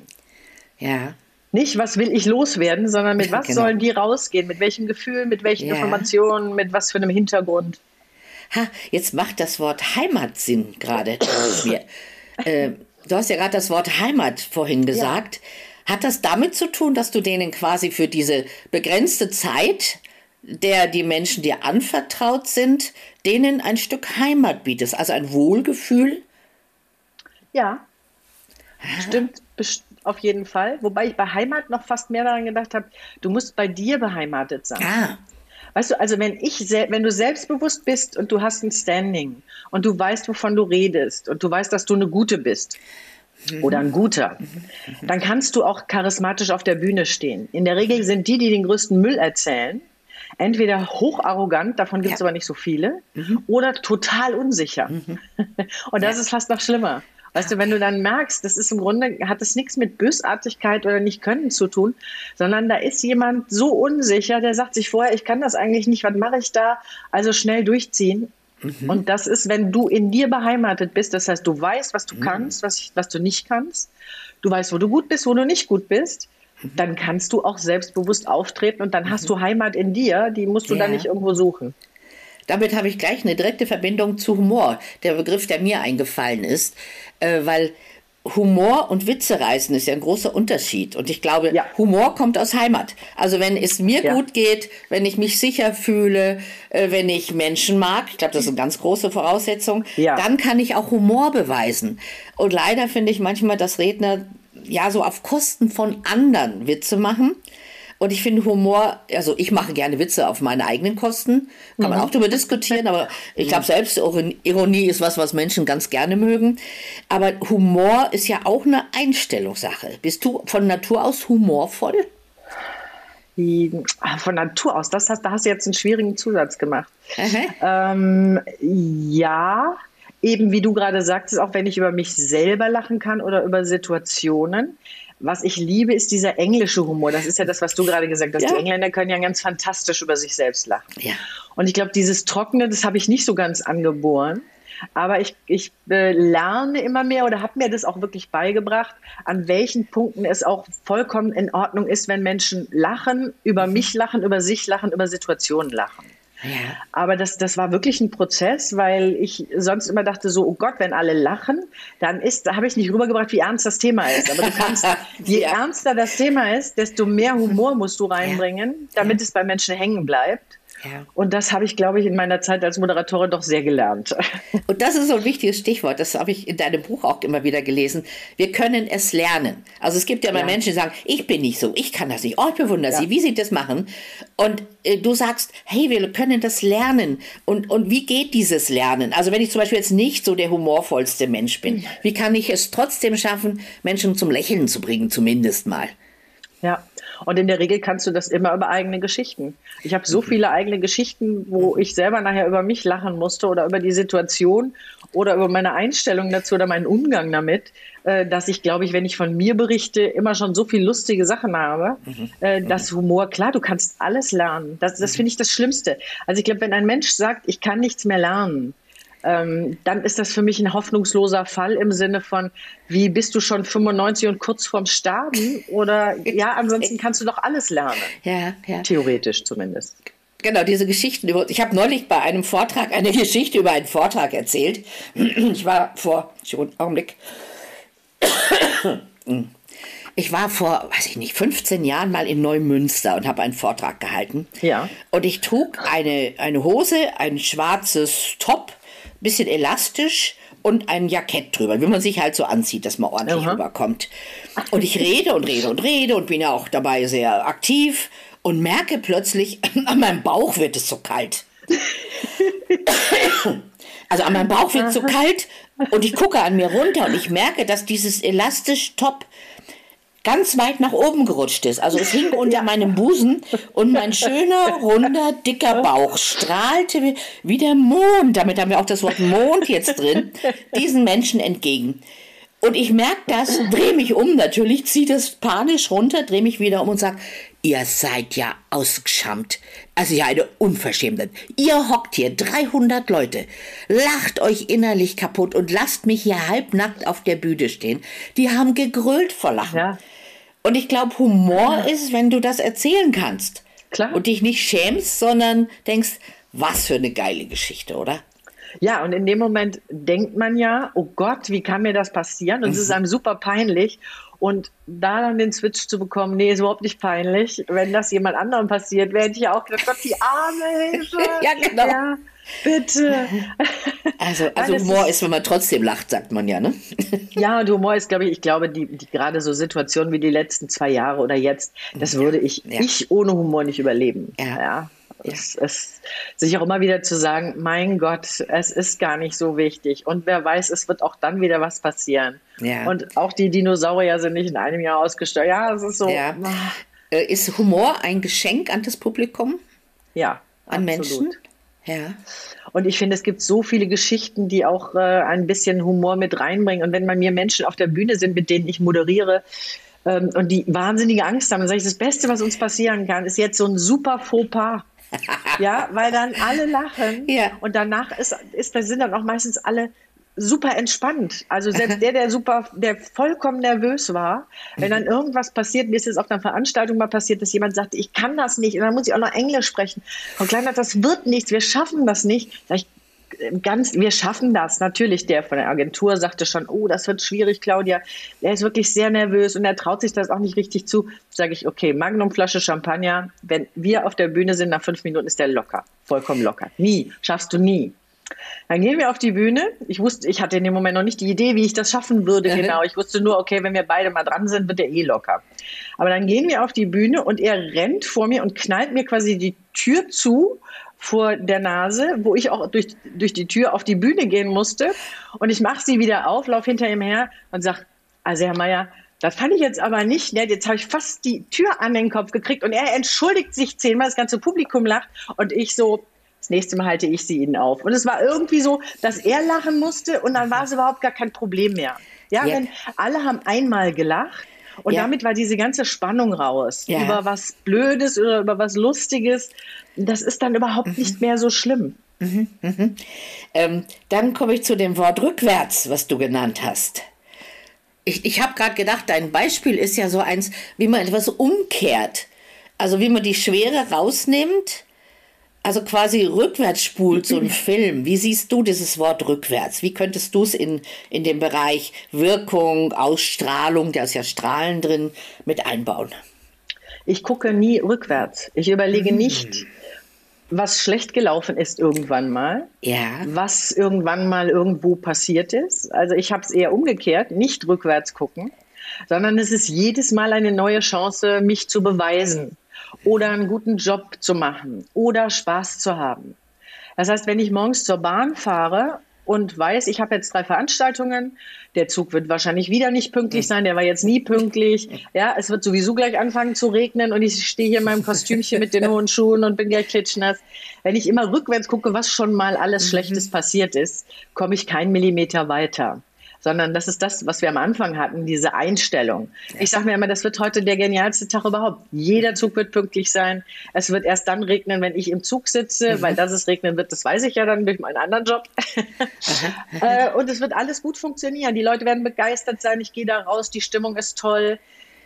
Ja. Nicht, was will ich loswerden, sondern mit (laughs) was genau. sollen die rausgehen? Mit welchem Gefühl, mit welchen ja. Informationen, mit was für einem Hintergrund? ha, jetzt macht das Wort Heimat Sinn gerade (coughs) mir. Äh, du hast ja gerade das Wort Heimat vorhin gesagt. Ja. Hat das damit zu tun, dass du denen quasi für diese begrenzte Zeit, der die Menschen dir anvertraut sind, denen ein Stück Heimat bietest, also ein Wohlgefühl? Ja, stimmt auf jeden Fall. Wobei ich bei Heimat noch fast mehr daran gedacht habe, du musst bei dir beheimatet sein. Ah. Weißt du, also wenn ich, wenn du selbstbewusst bist und du hast ein Standing und du weißt, wovon du redest und du weißt, dass du eine Gute bist mhm. oder ein Guter, mhm. dann kannst du auch charismatisch auf der Bühne stehen. In der Regel sind die, die den größten Müll erzählen, entweder hocharrogant, davon gibt es ja. aber nicht so viele, mhm. oder total unsicher. Mhm. (laughs) Und das ja. ist fast noch schlimmer. Weißt du, wenn du dann merkst, das ist im Grunde, hat es nichts mit Bösartigkeit oder nicht können zu tun, sondern da ist jemand so unsicher, der sagt sich vorher, ich kann das eigentlich nicht, was mache ich da? Also schnell durchziehen. Mhm. Und das ist, wenn du in dir beheimatet bist, das heißt, du weißt, was du mhm. kannst, was, was du nicht kannst. Du weißt, wo du gut bist, wo du nicht gut bist. Dann kannst du auch selbstbewusst auftreten und dann hast mhm. du Heimat in dir, die musst du ja. dann nicht irgendwo suchen. Damit habe ich gleich eine direkte Verbindung zu Humor, der Begriff, der mir eingefallen ist, äh, weil Humor und Witze reißen ist ja ein großer Unterschied. Und ich glaube, ja. Humor kommt aus Heimat. Also wenn es mir ja. gut geht, wenn ich mich sicher fühle, äh, wenn ich Menschen mag, ich glaube, das ist eine ganz große Voraussetzung, ja. dann kann ich auch Humor beweisen. Und leider finde ich manchmal, dass Redner ja so auf Kosten von anderen Witze machen. Und ich finde Humor, also ich mache gerne Witze auf meine eigenen Kosten, kann man mhm. auch darüber diskutieren, aber ich glaube, selbst Ironie ist was, was Menschen ganz gerne mögen. Aber Humor ist ja auch eine Einstellungssache. Bist du von Natur aus humorvoll? Ah, von Natur aus, das hast, da hast du jetzt einen schwierigen Zusatz gemacht. Ähm, ja, eben wie du gerade sagtest, auch wenn ich über mich selber lachen kann oder über Situationen was ich liebe, ist dieser englische Humor. Das ist ja das, was du gerade gesagt hast. Ja. Die Engländer können ja ganz fantastisch über sich selbst lachen. Ja. Und ich glaube, dieses Trockene, das habe ich nicht so ganz angeboren. Aber ich, ich äh, lerne immer mehr oder habe mir das auch wirklich beigebracht, an welchen Punkten es auch vollkommen in Ordnung ist, wenn Menschen lachen, über mich lachen, über sich lachen, über Situationen lachen. Ja. Aber das, das war wirklich ein Prozess, weil ich sonst immer dachte so, oh Gott, wenn alle lachen, dann ist, da habe ich nicht rübergebracht, wie ernst das Thema ist. Aber du kannst, (laughs) je ja. ernster das Thema ist, desto mehr Humor musst du reinbringen, damit es bei Menschen hängen bleibt. Ja. Und das habe ich, glaube ich, in meiner Zeit als Moderatorin doch sehr gelernt. (laughs) Und das ist so ein wichtiges Stichwort. Das habe ich in deinem Buch auch immer wieder gelesen. Wir können es lernen. Also es gibt ja immer ja. Menschen, die sagen, ich bin nicht so, ich kann das nicht. Oh, ich bewundere ja. sie, wie sie das machen. Und äh, du sagst, hey, wir können das lernen. Und, und wie geht dieses Lernen? Also wenn ich zum Beispiel jetzt nicht so der humorvollste Mensch bin, wie kann ich es trotzdem schaffen, Menschen zum Lächeln zu bringen, zumindest mal? Ja, und in der Regel kannst du das immer über eigene Geschichten. Ich habe so mhm. viele eigene Geschichten, wo ich selber nachher über mich lachen musste oder über die Situation oder über meine Einstellung dazu oder meinen Umgang damit, äh, dass ich, glaube ich, wenn ich von mir berichte, immer schon so viele lustige Sachen habe, mhm. Äh, dass Humor, klar, du kannst alles lernen. Das, das finde ich das Schlimmste. Also ich glaube, wenn ein Mensch sagt, ich kann nichts mehr lernen, ähm, dann ist das für mich ein hoffnungsloser Fall im Sinne von, wie bist du schon 95 und kurz vorm Sterben? Oder ja, ansonsten kannst du doch alles lernen. Ja, ja. Theoretisch zumindest. Genau, diese Geschichten über. Ich habe neulich bei einem Vortrag eine (laughs) Geschichte über einen Vortrag erzählt. Ich war vor. Schon, Augenblick. Ich war vor, weiß ich nicht, 15 Jahren mal in Neumünster und habe einen Vortrag gehalten. Ja. Und ich trug eine, eine Hose, ein schwarzes Top, bisschen elastisch und ein Jackett drüber, wie man sich halt so anzieht, dass man ordentlich Aha. rüberkommt. Und ich rede und rede und rede und bin ja auch dabei sehr aktiv und merke plötzlich, (laughs) an meinem Bauch wird es so kalt. (laughs) Also an meinem Bauch wird es so kalt und ich gucke an mir runter und ich merke, dass dieses elastisch Top ganz weit nach oben gerutscht ist. Also es hing (laughs) unter meinem Busen und mein schöner, runder, dicker Bauch strahlte wie, der Mond, damit haben wir auch das Wort Mond jetzt drin, (laughs) diesen Menschen entgegen. Und ich merke das, drehe mich um natürlich, ziehe das panisch runter, drehe mich wieder um und sage, ihr seid ja ausgeschammt. Also ja, eine Unverschämtheit. Ihr hockt hier, 300 Leute, lacht euch innerlich kaputt und lasst mich hier halbnackt auf der Bühne stehen. Die haben gegrölt vor Lachen. Ja. Und ich glaube, Humor ja. ist, wenn du das erzählen kannst. Klar. Und dich nicht schämst, sondern denkst, was für eine geile Geschichte, oder? Ja, und in dem Moment denkt man ja, oh Gott, wie kann mir das passieren? Und es ist einem super peinlich. Und da dann den Switch zu bekommen, nee, ist überhaupt nicht peinlich. Wenn das jemand anderem passiert, wäre ich ja auch gedacht, Gott, die arme Hilfe. (laughs) ja, genau. Ja, bitte. Also, also Humor ist, ist, wenn man trotzdem lacht, sagt man ja, ne? (laughs) ja, und Humor ist, glaube ich, ich glaube, die, die gerade so Situationen wie die letzten zwei Jahre oder jetzt, das würde ich, ja. ich ohne Humor nicht überleben. Ja. Es, es, sich auch immer wieder zu sagen, mein Gott, es ist gar nicht so wichtig. Und wer weiß, es wird auch dann wieder was passieren. Ja. Und auch die Dinosaurier sind nicht in einem Jahr ausgestorben. Ja, es ist so. Ja. Äh, ist Humor ein Geschenk an das Publikum? Ja. An absolut. Menschen? Ja. Und ich finde, es gibt so viele Geschichten, die auch äh, ein bisschen Humor mit reinbringen. Und wenn bei mir Menschen auf der Bühne sind, mit denen ich moderiere, ähm, und die wahnsinnige Angst haben, dann sage ich, das Beste, was uns passieren kann, ist jetzt so ein super Fauxpas ja, weil dann alle lachen ja. und danach ist, ist, sind dann auch meistens alle super entspannt. Also selbst der, der super, der vollkommen nervös war, wenn dann irgendwas passiert, mir ist es auf einer Veranstaltung mal passiert, dass jemand sagte, ich kann das nicht und dann muss ich auch noch Englisch sprechen. Frau Kleinert, das wird nichts, wir schaffen das nicht. Sag ich, ganz, wir schaffen das. Natürlich, der von der Agentur sagte schon, oh, das wird schwierig, Claudia. Er ist wirklich sehr nervös und er traut sich das auch nicht richtig zu. Sage ich, okay, Magnumflasche Champagner. Wenn wir auf der Bühne sind, nach fünf Minuten ist der locker. Vollkommen locker. Nie. Schaffst du nie. Dann gehen wir auf die Bühne. Ich wusste, ich hatte in dem Moment noch nicht die Idee, wie ich das schaffen würde, ja. genau. Ich wusste nur, okay, wenn wir beide mal dran sind, wird er eh locker. Aber dann gehen wir auf die Bühne und er rennt vor mir und knallt mir quasi die Tür zu vor der Nase, wo ich auch durch, durch die Tür auf die Bühne gehen musste. Und ich mache sie wieder auf, laufe hinter ihm her und sage, also Herr Meier, das fand ich jetzt aber nicht nett. Jetzt habe ich fast die Tür an den Kopf gekriegt und er entschuldigt sich zehnmal, das ganze Publikum lacht und ich so, das nächste Mal halte ich sie Ihnen auf. Und es war irgendwie so, dass er lachen musste und dann war es überhaupt gar kein Problem mehr. Ja, ja. wenn alle haben einmal gelacht und ja. damit war diese ganze Spannung raus. Ja. Über was Blödes oder über was Lustiges. Das ist dann überhaupt mhm. nicht mehr so schlimm. Mhm, mhm. Ähm, dann komme ich zu dem Wort rückwärts, was du genannt hast. Ich, ich habe gerade gedacht, dein Beispiel ist ja so eins, wie man etwas umkehrt. Also wie man die Schwere rausnimmt also quasi rückwärts spult so ein (clears throat) Film. Wie siehst du dieses Wort rückwärts? Wie könntest du es in, in dem Bereich Wirkung, Ausstrahlung, da ist ja Strahlen drin, mit einbauen? Ich gucke nie rückwärts. Ich überlege mhm. nicht, was schlecht gelaufen ist irgendwann mal, ja. was irgendwann mal irgendwo passiert ist. Also ich habe es eher umgekehrt, nicht rückwärts gucken, sondern es ist jedes Mal eine neue Chance, mich zu beweisen oder einen guten Job zu machen oder Spaß zu haben. Das heißt, wenn ich morgens zur Bahn fahre und weiß, ich habe jetzt drei Veranstaltungen, der Zug wird wahrscheinlich wieder nicht pünktlich sein, der war jetzt nie pünktlich. Ja, es wird sowieso gleich anfangen zu regnen und ich stehe hier in meinem Kostümchen mit den hohen Schuhen und bin gleich klitschnass. Wenn ich immer rückwärts gucke, was schon mal alles mhm. Schlechtes passiert ist, komme ich keinen Millimeter weiter sondern das ist das, was wir am Anfang hatten, diese Einstellung. Ich sage mir immer, das wird heute der genialste Tag überhaupt. Jeder Zug wird pünktlich sein. Es wird erst dann regnen, wenn ich im Zug sitze, mhm. weil dass es regnen wird, das weiß ich ja dann durch meinen anderen Job. (laughs) Äh, und es wird alles gut funktionieren. Die Leute werden begeistert sein. Ich gehe da raus, die Stimmung ist toll.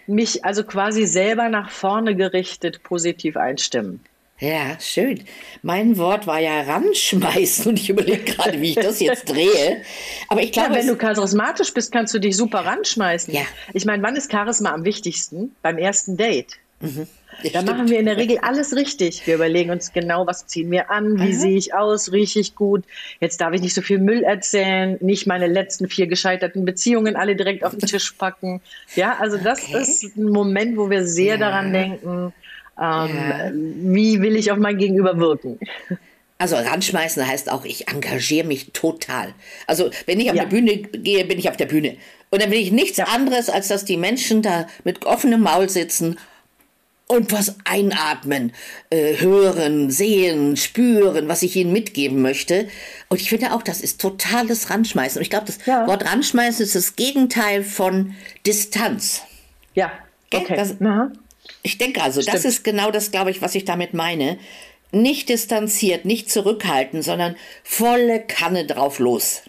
Mich also quasi selber nach vorne gerichtet positiv einstimmen. Ja, schön. Mein Wort war ja ranschmeißen und ich überlege gerade, wie ich das jetzt drehe. Aber ich glaube, ja, wenn du charismatisch bist, kannst du dich super ranschmeißen. Ja. Ich meine, wann ist Charisma am wichtigsten? Beim ersten Date. Mhm. Da machen wir in der Regel alles richtig. Wir überlegen uns genau, was ziehen wir an, wie sehe ich aus, rieche ich gut. Jetzt darf ich nicht so viel Müll erzählen, nicht meine letzten vier gescheiterten Beziehungen alle direkt auf den Tisch packen. Ja, also das okay. ist ein Moment, wo wir sehr ja. daran denken, ähm. Wie will ich auf mein Gegenüber wirken? Also ranschmeißen heißt auch, ich engagiere mich total. Also wenn ich auf ja. der Bühne gehe, bin ich auf der Bühne. Und dann will ich nichts ja. anderes, als dass die Menschen da mit offenem Maul sitzen und was einatmen, äh, hören, sehen, spüren, was ich ihnen mitgeben möchte. Und ich finde auch, das ist totales Ranschmeißen. Und ich glaube, das ja. Wort Ranschmeißen ist das Gegenteil von Distanz. Ja, okay. Das, ich denke also, Stimmt. das ist genau das, glaube ich, was ich damit meine. Nicht distanziert, nicht zurückhalten, sondern volle Kanne drauf los.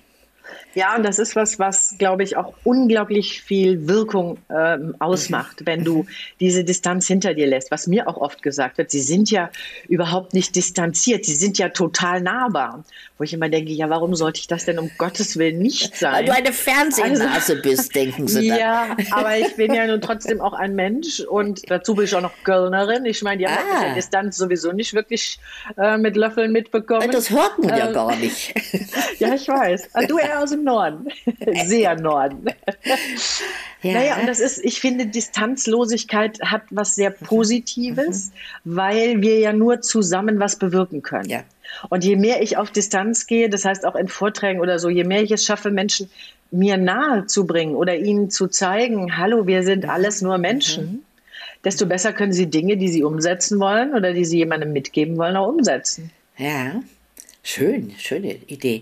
Ja, und das ist was, was, glaube ich, auch unglaublich viel Wirkung ähm, ausmacht, wenn du diese Distanz hinter dir lässt. Was mir auch oft gesagt wird, sie sind ja überhaupt nicht distanziert, sie sind ja total nahbar. Wo ich immer denke, ja, warum sollte ich das denn um Gottes Willen nicht sein? Weil du eine Fernsehnase also, bist, denken sie dann. (laughs) Ja, aber ich bin ja nun trotzdem auch ein Mensch und dazu bin ich auch noch Kölnerin. Ich meine, die haben ah. Distanz sowieso nicht wirklich äh, mit Löffeln mitbekommen. Das hört man ja ähm, gar nicht. (laughs) ja, ich weiß. Ah, du eher aus dem Norden. (laughs) Sehr Norden. Ja. Naja, und das ist, ich finde, Distanzlosigkeit hat was sehr mhm. Positives, mhm. weil wir ja nur zusammen was bewirken können. Ja. Und je mehr ich auf Distanz gehe, das heißt auch in Vorträgen oder so, je mehr ich es schaffe, Menschen mir nahe zu bringen oder ihnen zu zeigen, hallo, wir sind mhm. alles nur Menschen, mhm. desto besser können sie Dinge, die sie umsetzen wollen oder die sie jemandem mitgeben wollen, auch umsetzen. Ja, schön, schöne Idee.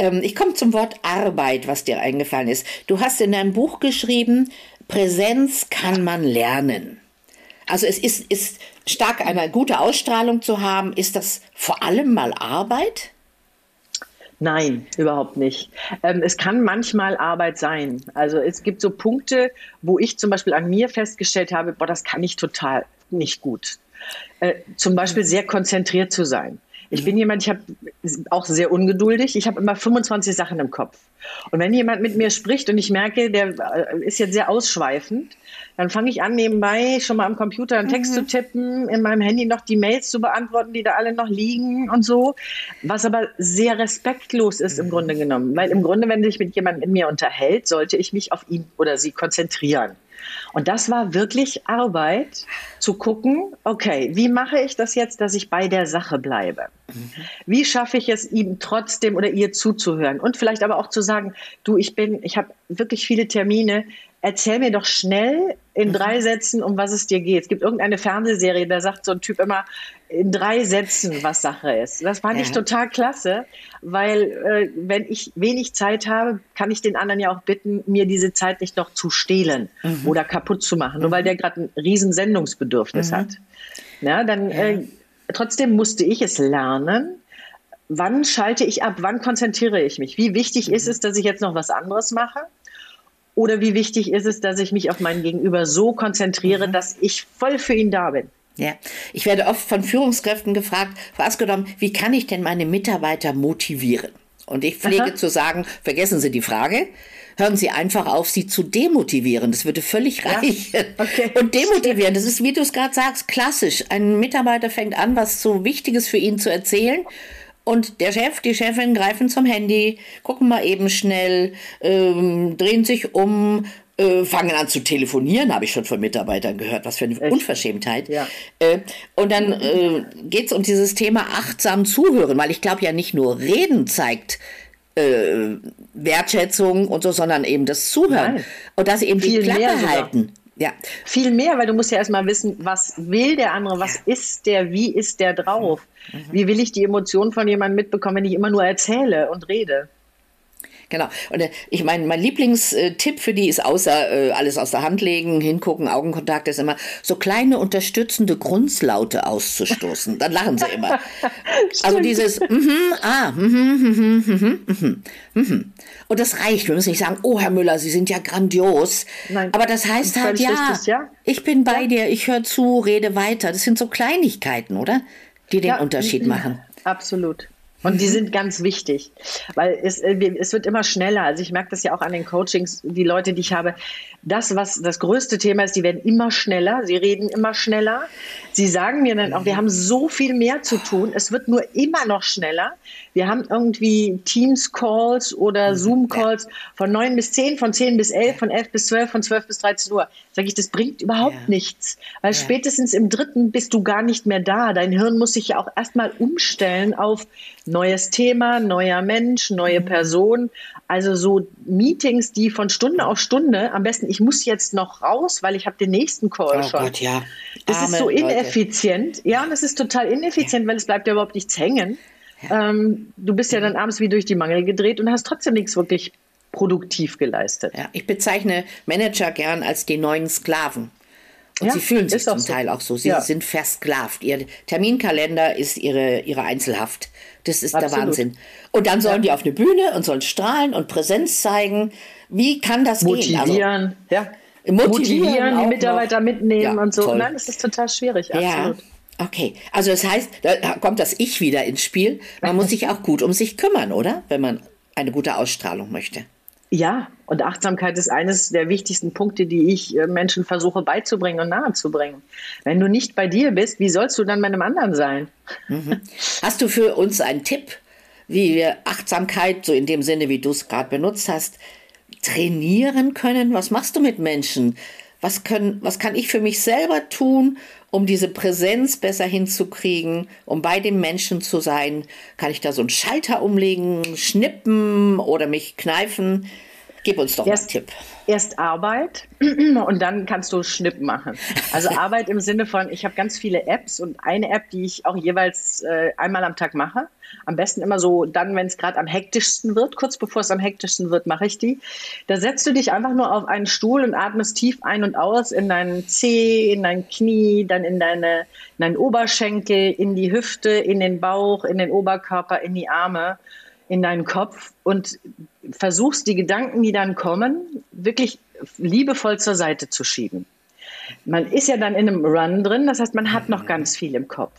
Ähm, ich komme zum Wort Arbeit, was dir eingefallen ist. Du hast in deinem Buch geschrieben, Präsenz kann man lernen. Also es ist, ist stark eine gute Ausstrahlung zu haben. Ist das vor allem mal Arbeit? Nein, überhaupt nicht. Ähm, es kann manchmal Arbeit sein. Also es gibt so Punkte, wo ich zum Beispiel an mir festgestellt habe, boah, das kann ich total nicht gut. Äh, zum Beispiel sehr konzentriert zu sein. Ich bin jemand, ich habe auch sehr ungeduldig. Ich habe immer 25 Sachen im Kopf. Und wenn jemand mit mir spricht und ich merke, der äh, ist jetzt sehr ausschweifend, dann fange ich an, nebenbei schon mal am Computer einen Text mhm. zu tippen, in meinem Handy noch die Mails zu beantworten, die da alle noch liegen und so. Was aber sehr respektlos ist im mhm. Grunde genommen. Weil im Grunde, wenn sich mit jemandem mit mir unterhält, sollte ich mich auf ihn oder sie konzentrieren. Und das war wirklich Arbeit, zu gucken, okay, wie mache ich das jetzt, dass ich bei der Sache bleibe? Mhm. Wie schaffe ich es, ihm trotzdem oder ihr zuzuhören? Und vielleicht aber auch zu sagen, du, ich bin, ich habe wirklich viele Termine, erzähl mir doch schnell in mhm. drei Sätzen, um was es dir geht. Es gibt irgendeine Fernsehserie, da sagt so ein Typ immer in drei Sätzen, was Sache ist. Das fand ja. ich total klasse, weil äh, wenn ich wenig Zeit habe, kann ich den anderen ja auch bitten, mir diese Zeit nicht noch zu stehlen mhm. oder kaputt zu machen, nur weil mhm. der gerade ein riesen Sendungsbedürfnis mhm. hat. Na, dann ja. äh, trotzdem musste ich es lernen. Wann schalte ich ab? Wann konzentriere ich mich? Wie wichtig ist mhm. es, dass ich jetzt noch was anderes mache? Oder wie wichtig ist es, dass ich mich auf meinen Gegenüber so konzentriere, mhm. dass ich voll für ihn da bin? Ja, ich werde oft von Führungskräften gefragt, Askedom, wie kann ich denn meine Mitarbeiter motivieren? Und ich pflege Aha. zu sagen, vergessen Sie die Frage, hören Sie einfach auf, sie zu demotivieren. Das würde völlig reichen. Ja, okay. Und demotivieren, das ist, wie du es gerade sagst, klassisch. Ein Mitarbeiter fängt an, was so Wichtiges für ihn zu erzählen und der Chef, die Chefin greifen zum Handy, gucken mal eben schnell, ähm, drehen sich um, äh, fangen an zu telefonieren, habe ich schon von Mitarbeitern gehört, was für eine Echt? Unverschämtheit. Ja. Äh, und dann äh, geht es um dieses Thema achtsam zuhören, weil ich glaube ja nicht nur Reden zeigt äh, Wertschätzung und so, sondern eben das Zuhören. Nein. Und dass sie eben Viel die Klappe halten. Ja. Viel mehr, weil du musst ja erstmal wissen, was will der andere, was ja. ist der, wie ist der drauf? Mhm. Wie will ich die Emotionen von jemandem mitbekommen, wenn ich immer nur erzähle und rede? Genau. Und äh, ich meine, mein Lieblingstipp für die ist außer äh, alles aus der Hand legen, hingucken, Augenkontakt ist immer so kleine unterstützende Grundslaute auszustoßen. Dann lachen sie immer. (laughs) also dieses mhm, ah, mhm, mhm, mhm, mhm, Und das reicht. Wir müssen nicht sagen, oh Herr Müller, Sie sind ja grandios. Nein, Aber das heißt halt ja, richtig, ja, ich bin bei ja. dir, ich höre zu, rede weiter. Das sind so Kleinigkeiten, oder? Die den ja, Unterschied machen. Absolut. Und die mhm. sind ganz wichtig, weil es, äh, es wird immer schneller. Also ich merke das ja auch an den Coachings, die Leute, die ich habe. Das, was das größte Thema ist, die werden immer schneller, sie reden immer schneller. Sie sagen mir dann auch, wir haben so viel mehr zu tun, es wird nur immer noch schneller. Wir haben irgendwie Teams-Calls oder mhm. Zoom-Calls von 9 bis 10, von 10 bis 11, von 11 bis 12, von 12 bis 13 Uhr. Sag ich, das bringt überhaupt ja. nichts, weil ja. spätestens im dritten bist du gar nicht mehr da. Dein Hirn muss sich ja auch erstmal umstellen auf neues Thema, neuer Mensch, neue mhm. Person. Also so Meetings, die von Stunde auf Stunde, am besten, ich muss jetzt noch raus, weil ich habe den nächsten Call oh schon. Gott, ja. Das Arme ist so ineffizient. Leute. Ja, und das ist total ineffizient, ja. weil es bleibt ja überhaupt nichts hängen. Ja. Ähm, du bist ja dann abends wie durch die Mangel gedreht und hast trotzdem nichts wirklich produktiv geleistet. Ja, ich bezeichne Manager gern als die neuen Sklaven. Und ja, sie fühlen sich zum so. Teil auch so. Sie ja. sind versklavt. Ihr Terminkalender ist ihre, ihre Einzelhaft. Das ist Absolut. der Wahnsinn. Und dann sollen ja. die auf eine Bühne und sollen strahlen und Präsenz zeigen. Wie kann das Motivieren. gehen? Also, ja. Motivieren, Motivieren die Mitarbeiter noch. mitnehmen und so. Toll. Nein, das ist total schwierig. Absolut. Ja. Okay, also das heißt, da kommt das Ich wieder ins Spiel. Man muss sich auch gut um sich kümmern, oder? Wenn man eine gute Ausstrahlung möchte. Ja, und Achtsamkeit ist eines der wichtigsten Punkte, die ich äh, Menschen versuche beizubringen und nahezubringen. Wenn du nicht bei dir bist, wie sollst du dann bei einem anderen sein? Mhm. Hast du für uns einen Tipp, wie wir Achtsamkeit, so in dem Sinne, wie du es gerade benutzt hast, trainieren können? Was machst du mit Menschen? Was, können, was kann ich für mich selber tun, um diese Präsenz besser hinzukriegen, um bei dem Menschen zu sein? Kann ich da so einen Schalter umlegen, schnippen oder mich kneifen? Gib uns doch erst, einen Tipp. Erst Arbeit (clears throat) und dann kannst du Schnipp machen. Also (laughs) Arbeit im Sinne von, ich habe ganz viele Apps und eine App, die ich auch jeweils äh, einmal am Tag mache. Am besten immer so dann, wenn es gerade am hektischsten wird, kurz bevor es am hektischsten wird, mache ich die. Da setzt du dich einfach nur auf einen Stuhl und atmest tief ein und aus in deinen Zeh, in dein Knie, dann in deine in deinen Oberschenkel, in die Hüfte, in den Bauch, in den Oberkörper, in die Arme in deinen Kopf und versuchst die Gedanken, die dann kommen, wirklich liebevoll zur Seite zu schieben. Man ist ja dann in einem Run drin, das heißt, man hat noch ganz viel im Kopf.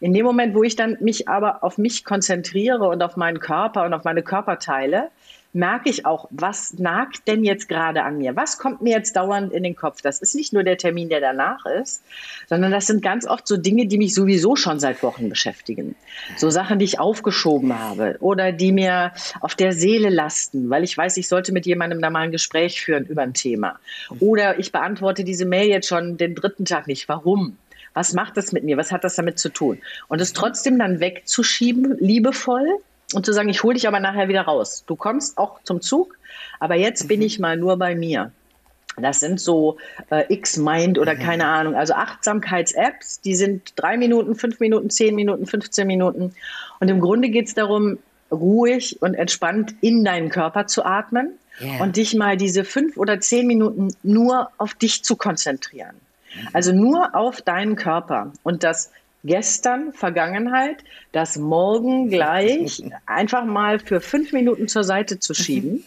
In dem Moment, wo ich dann mich aber auf mich konzentriere und auf meinen Körper und auf meine Körperteile, merke ich auch, was nagt denn jetzt gerade an mir? Was kommt mir jetzt dauernd in den Kopf? Das ist nicht nur der Termin, der danach ist, sondern das sind ganz oft so Dinge, die mich sowieso schon seit Wochen beschäftigen. So Sachen, die ich aufgeschoben habe oder die mir auf der Seele lasten, weil ich weiß, ich sollte mit jemandem da mal ein Gespräch führen über ein Thema. Oder ich beantworte diese Mail jetzt schon den dritten Tag nicht. Warum? Was macht das mit mir? Was hat das damit zu tun? Und es trotzdem dann wegzuschieben, liebevoll, und zu sagen, ich hole dich aber nachher wieder raus. Du kommst auch zum Zug, aber jetzt mhm. bin ich mal nur bei mir. Das sind so äh, X-Mind oder mhm. keine Ahnung, also Achtsamkeits-Apps, die sind drei Minuten, fünf Minuten, zehn Minuten, 15 Minuten. Und im Grunde geht es darum, ruhig und entspannt in deinen Körper zu atmen yeah. und dich mal diese fünf oder zehn Minuten nur auf dich zu konzentrieren. Mhm. Also nur auf deinen Körper und das gestern, Vergangenheit, das morgen gleich einfach mal für fünf Minuten zur Seite zu schieben.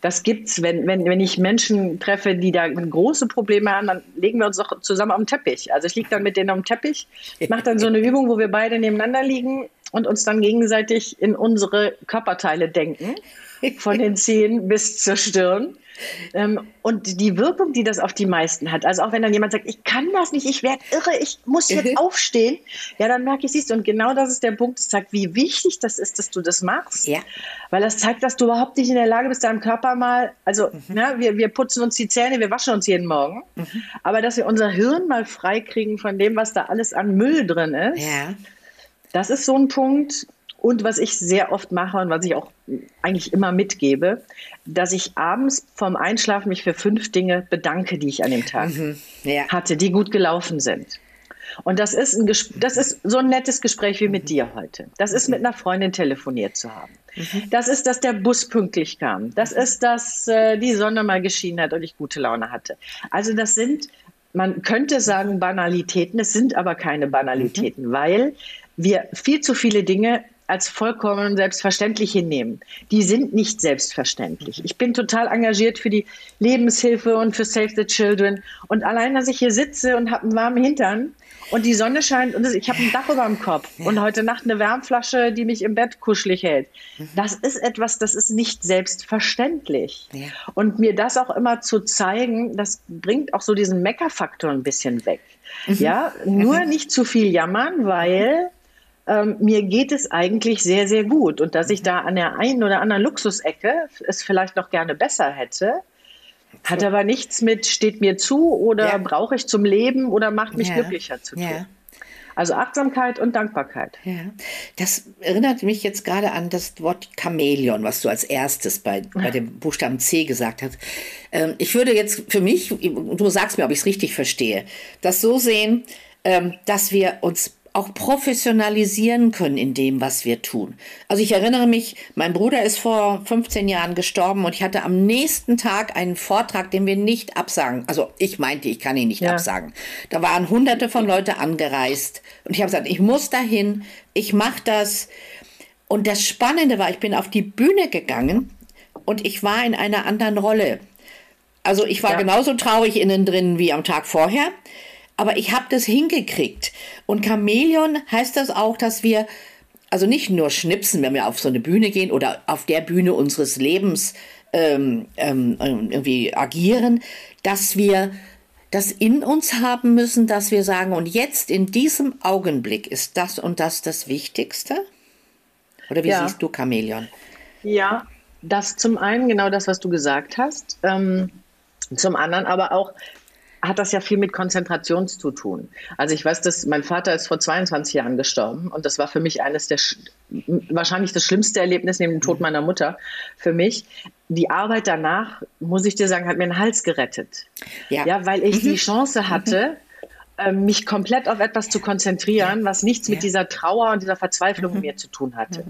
Das gibt's, wenn, wenn, wenn ich Menschen treffe, die da große Probleme haben, dann legen wir uns doch zusammen am Teppich. Also ich liege dann mit denen am Teppich, mache dann so eine Übung, wo wir beide nebeneinander liegen und uns dann gegenseitig in unsere Körperteile denken, von den Zehen bis zur Stirn. Ähm, und die Wirkung, die das auf die meisten hat, also auch wenn dann jemand sagt, ich kann das nicht, ich werde irre, ich muss jetzt aufstehen, ja, dann merke ich, siehst du, und genau das ist der Punkt, das zeigt, wie wichtig das ist, dass du das machst. Ja. Weil das zeigt, dass du überhaupt nicht in der Lage bist, deinem Körper mal, also mhm. ne, wir, wir putzen uns die Zähne, wir waschen uns jeden Morgen, mhm. aber dass wir unser Hirn mal freikriegen von dem, was da alles an Müll drin ist. Ja. Das ist so ein Punkt, und was ich sehr oft mache und was ich auch eigentlich immer mitgebe, dass ich abends vorm Einschlafen mich für fünf Dinge bedanke, die ich an dem Tag mhm, ja. hatte, die gut gelaufen sind. Und das ist, ein das ist so ein nettes Gespräch wie mit mhm. dir heute. Das ist mit einer Freundin telefoniert zu haben. Mhm. Das ist, dass der Bus pünktlich kam. Das mhm. ist, dass äh, die Sonne mal geschienen hat und ich gute Laune hatte. Also das sind, man könnte sagen Banalitäten, es sind aber keine Banalitäten, mhm. weil wir viel zu viele Dinge als vollkommen selbstverständlich hinnehmen. Die sind nicht selbstverständlich. Ich bin total engagiert für die Lebenshilfe und für Save the Children. Und allein, dass ich hier sitze und habe einen warmen Hintern und die Sonne scheint und ich habe ein Dach über dem Kopf und heute Nacht eine Wärmflasche, die mich im Bett kuschelig hält. Mhm. Das ist etwas, das ist nicht selbstverständlich. Und mir das auch immer zu zeigen, das bringt auch so diesen Meckerfaktor ein bisschen weg. Mhm. Ja, nur mhm. nicht zu viel jammern, weil ähm, mir geht es eigentlich sehr, sehr gut. Und dass ich da an der einen oder anderen Luxusecke es vielleicht noch gerne besser hätte, hat aber nichts mit steht mir zu oder ja. brauche ich zum Leben oder macht mich ja. glücklicher zu tun. Ja. Also Achtsamkeit und Dankbarkeit. Ja. Das erinnert mich jetzt gerade an das Wort Chamäleon, was du als erstes bei, bei dem Buchstaben C gesagt hast. Ähm, ich würde jetzt für mich, du sagst mir, ob ich es richtig verstehe, das so sehen, ähm, dass wir uns auch professionalisieren können in dem, was wir tun. Also ich erinnere mich, mein Bruder ist vor 15 Jahren gestorben und ich hatte am nächsten Tag einen Vortrag, den wir nicht absagen. Also ich meinte, ich kann ihn nicht ja. absagen. Da waren hunderte von Leute angereist und ich habe gesagt, ich muss dahin, ich mache das. Und das Spannende war, ich bin auf die Bühne gegangen und ich war in einer anderen Rolle. Also ich war ja. genauso traurig innen drin wie am Tag vorher, aber ich habe das hingekriegt. Und Chamäleon heißt das auch, dass wir also nicht nur schnipsen, wenn wir auf so eine Bühne gehen oder auf der Bühne unseres Lebens ähm, ähm, irgendwie agieren, dass wir das in uns haben müssen, dass wir sagen, und jetzt in diesem Augenblick ist das und das das Wichtigste? Oder wie ja. siehst du Chamäleon? Ja, das zum einen genau das, was du gesagt hast. Ähm, zum anderen aber auch hat das ja viel mit Konzentration zu tun. Also ich weiß, dass mein Vater ist vor 22 Jahren gestorben und das war für mich eines der wahrscheinlich das schlimmste Erlebnis neben dem Tod meiner Mutter für mich. Die Arbeit danach, muss ich dir sagen, hat mir den Hals gerettet. Ja, ja weil ich mhm. die Chance hatte, ähm, mich komplett auf etwas zu konzentrieren, was nichts ja. mit dieser Trauer und dieser Verzweiflung mhm. mir zu tun hatte.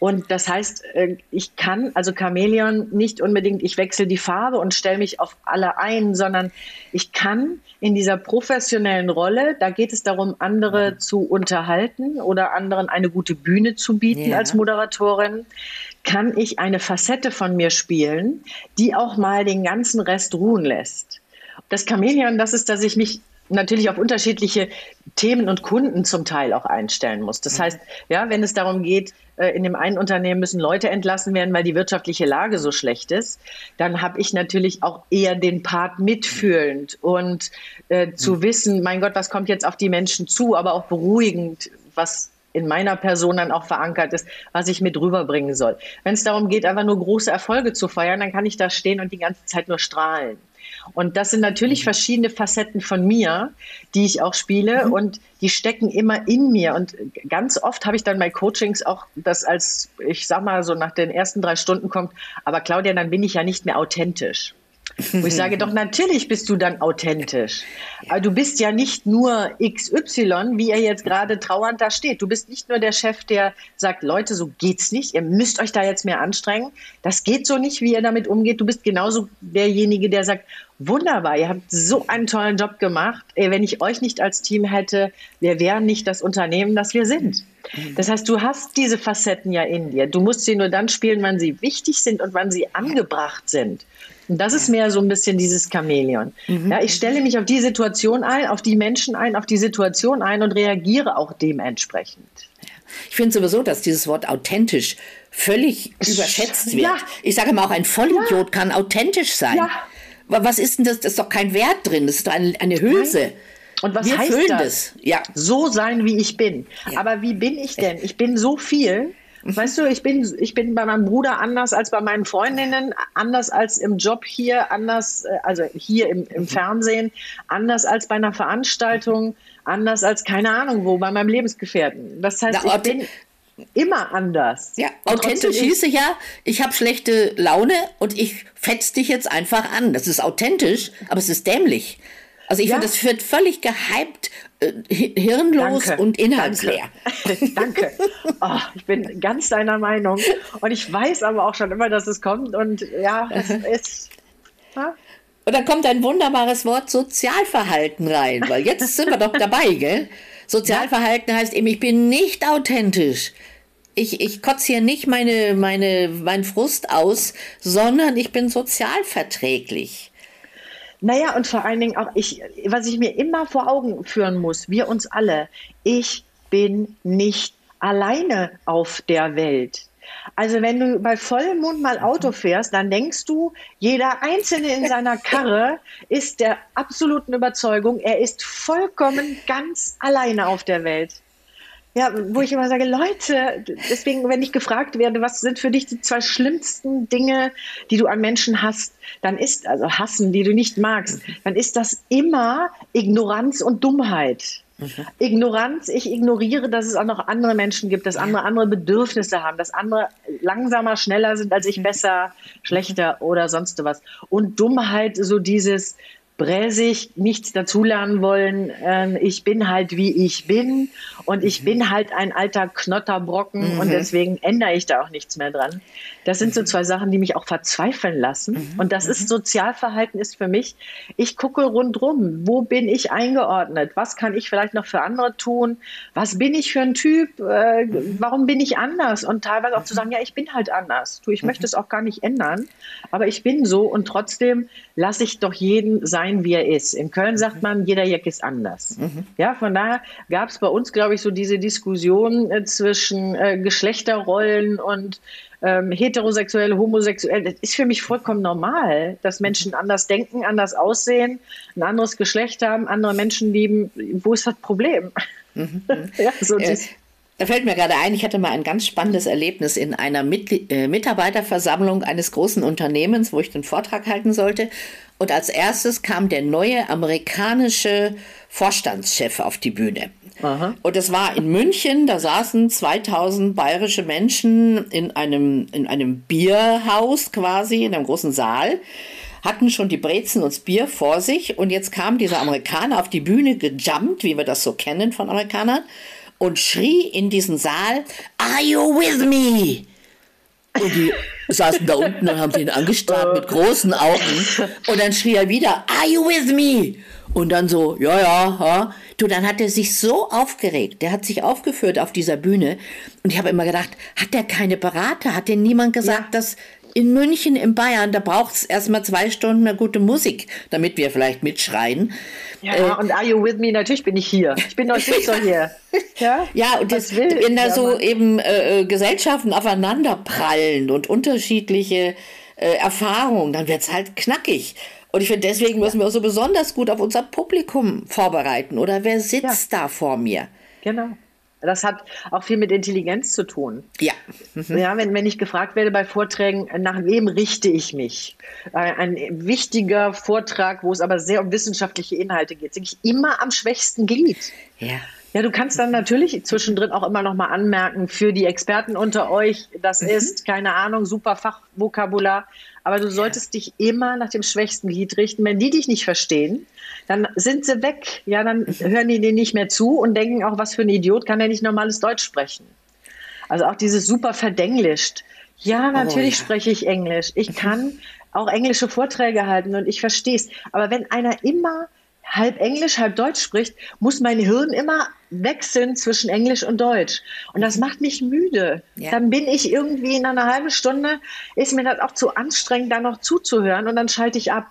Und das heißt, äh, ich kann, also Chamäleon, nicht unbedingt, ich wechsle die Farbe und stelle mich auf alle ein, sondern ich kann in dieser professionellen Rolle, da geht es darum, andere mhm. zu unterhalten oder anderen eine gute Bühne zu bieten ja. als Moderatorin, kann ich eine Facette von mir spielen, die auch mal den ganzen Rest ruhen lässt. Das Chamäleon, das ist, dass ich mich natürlich auf unterschiedliche Themen und Kunden zum Teil auch einstellen muss. Das mhm. heißt, ja, wenn es darum geht, äh, in dem einen Unternehmen müssen Leute entlassen werden, weil die wirtschaftliche Lage so schlecht ist, dann habe ich natürlich auch eher den Part mitfühlend und äh, zu mhm. wissen, mein Gott, was kommt jetzt auf die Menschen zu, aber auch beruhigend, was in meiner Person dann auch verankert ist, was ich mit rüberbringen soll. Wenn es darum geht, einfach nur große Erfolge zu feiern, dann kann ich da stehen und die ganze Zeit nur strahlen. Und das sind natürlich mhm. verschiedene Facetten von mir, die ich auch spiele mhm. und die stecken immer in mir. Und ganz oft habe ich dann bei Coachings auch das als, ich sag mal, so nach den ersten drei Stunden kommt, aber Claudia, dann bin ich ja nicht mehr authentisch. Wo ich sage, doch natürlich bist du dann authentisch. Aber du bist ja nicht nur XY, wie er jetzt gerade trauernd da steht. Du bist nicht nur der Chef, der sagt, Leute, so geht's nicht. Ihr müsst euch da jetzt mehr anstrengen. Das geht so nicht, wie ihr damit umgeht. Du bist genauso derjenige, der sagt, wunderbar, ihr habt so einen tollen Job gemacht. Wenn ich euch nicht als Team hätte, wir wären nicht das Unternehmen, das wir sind. Das heißt, du hast diese Facetten ja in dir. Du musst sie nur dann spielen, wann sie wichtig sind und wann sie angebracht sind. Und das ist mehr so ein bisschen dieses Chamäleon. Mhm. Ja, ich stelle mich auf die Situation ein, auf die Menschen ein, auf die Situation ein und reagiere auch dementsprechend. Ich finde sowieso, dass dieses Wort authentisch völlig überschätzt wird. Ja. Ich sage mal, auch ein Vollidiot ja. kann authentisch sein. Ja. Was ist denn das? Das ist doch kein Wert drin. Das ist doch eine, eine Hülse. Nein. Und was Wir heißt das? Ja. So sein, wie ich bin. Ja. Aber wie bin ich denn? Ich bin so viel. Weißt du, ich bin, ich bin bei meinem Bruder anders als bei meinen Freundinnen, anders als im Job hier, anders, äh, also hier im, im Fernsehen, anders als bei einer Veranstaltung, anders als keine Ahnung wo, bei meinem Lebensgefährten. Das heißt, Na, ich bin immer anders. Ja, authentisch hieße ja, ich habe schlechte Laune und ich fetz dich jetzt einfach an. Das ist authentisch, aber es ist dämlich. Also ich ja. finde, das wird völlig gehypt, äh, hirnlos Danke. und inhaltsleer. Danke. (laughs) Danke. Oh, ich bin ganz deiner Meinung. Und ich weiß aber auch schon immer, dass es kommt. Und ja, es (laughs) ist. Ja. Und dann kommt ein wunderbares Wort Sozialverhalten rein, weil jetzt sind wir doch dabei, gell? Sozialverhalten heißt eben, ich bin nicht authentisch. Ich, ich kotze hier nicht meine, meine, meinen Frust aus, sondern ich bin sozialverträglich. Naja, und vor allen Dingen auch, ich, was ich mir immer vor Augen führen muss, wir uns alle, ich bin nicht alleine auf der Welt. Also wenn du bei vollem Mund mal Auto fährst, dann denkst du, jeder Einzelne in seiner (laughs) Karre ist der absoluten Überzeugung, er ist vollkommen ganz alleine auf der Welt. Ja, wo ich immer sage, Leute, deswegen, wenn ich gefragt werde, was sind für dich die zwei schlimmsten Dinge, die du an Menschen hast, dann ist, also hassen, die du nicht magst, dann ist das immer Ignoranz und Dummheit. Mhm. Ignoranz, ich ignoriere, dass es auch noch andere Menschen gibt, dass andere andere Bedürfnisse haben, dass andere langsamer, schneller sind als ich, besser, schlechter oder sonst was. Und Dummheit, so dieses, bräsig, nichts dazulernen wollen. Ähm, ich bin halt wie ich bin und ich mhm. bin halt ein alter Knotterbrocken mhm. und deswegen ändere ich da auch nichts mehr dran. Das sind so mhm. zwei Sachen, die mich auch verzweifeln lassen. Mhm. Und das ist mhm. Sozialverhalten ist für mich, ich gucke rundrum, wo bin ich eingeordnet? Was kann ich vielleicht noch für andere tun? Was bin ich für ein Typ? Äh, warum bin ich anders? Und teilweise auch zu sagen, ja, ich bin halt anders. Du, ich möchte es auch gar nicht ändern, aber ich bin so und trotzdem lasse ich doch jeden sein, wie er ist. In Köln sagt mhm. man, jeder Jack ist anders. Mhm. Ja, von daher gab es bei uns, glaube ich, so diese Diskussion äh, zwischen äh, Geschlechterrollen und ähm, heterosexuell, homosexuell. Das ist für mich vollkommen normal, dass Menschen anders denken, anders aussehen, ein anderes Geschlecht haben, andere Menschen lieben. Wo ist das Problem? Mhm. (laughs) ja, so äh, da fällt mir gerade ein, ich hatte mal ein ganz spannendes Erlebnis in einer Mit äh, Mitarbeiterversammlung eines großen Unternehmens, wo ich den Vortrag halten sollte. Und als erstes kam der neue amerikanische Vorstandschef auf die Bühne. Aha. Und es war in München, da saßen 2000 bayerische Menschen in einem, in einem Bierhaus quasi, in einem großen Saal hatten schon die Brezen und das Bier vor sich und jetzt kam dieser Amerikaner auf die Bühne gejumpt, wie wir das so kennen von Amerikanern und schrie in diesen Saal, Are you with me? Und die (laughs) saßen da unten und haben ihn angestarrt mit großen Augen. Und dann schrie er wieder, Are you with me? Und dann so, ja, ja, ja. Du, dann hat er sich so aufgeregt. Der hat sich aufgeführt auf dieser Bühne. Und ich habe immer gedacht, hat der keine Berater? Hat denn niemand gesagt, ja. dass in München, in Bayern, da braucht es erstmal zwei Stunden eine gute Musik, damit wir vielleicht mitschreien. Ja, äh, und Are You With Me? Natürlich bin ich hier. Ich bin natürlich so hier. (laughs) Ja, ja und das, will, wenn da ja, so Mann. eben äh, äh, Gesellschaften aufeinanderprallen und unterschiedliche äh, Erfahrungen, dann wird es halt knackig. Und ich finde, deswegen müssen wir uns so besonders gut auf unser Publikum vorbereiten. Oder wer sitzt ja. da vor mir? Genau. Das hat auch viel mit Intelligenz zu tun. Ja. Mhm. Ja, wenn, wenn ich gefragt werde bei Vorträgen, nach wem richte ich mich? Ein wichtiger Vortrag, wo es aber sehr um wissenschaftliche Inhalte geht, denke ich immer am schwächsten Glied. Ja. Ja, du kannst dann natürlich zwischendrin auch immer noch mal anmerken für die Experten unter euch, das mhm. ist keine Ahnung, super Fachvokabular, aber du solltest dich immer nach dem schwächsten Glied richten. Wenn die dich nicht verstehen, dann sind sie weg. Ja, dann hören die dir nicht mehr zu und denken auch, was für ein Idiot kann der nicht normales Deutsch sprechen. Also auch dieses super verdenglischt. Ja, natürlich oh, ja. spreche ich Englisch. Ich kann (laughs) auch englische Vorträge halten und ich verstehe es. Aber wenn einer immer halb Englisch, halb Deutsch spricht, muss mein Hirn immer wechseln zwischen Englisch und Deutsch. Und das macht mich müde. Ja. Dann bin ich irgendwie in einer halben Stunde, ist mir das auch zu anstrengend, da noch zuzuhören und dann schalte ich ab.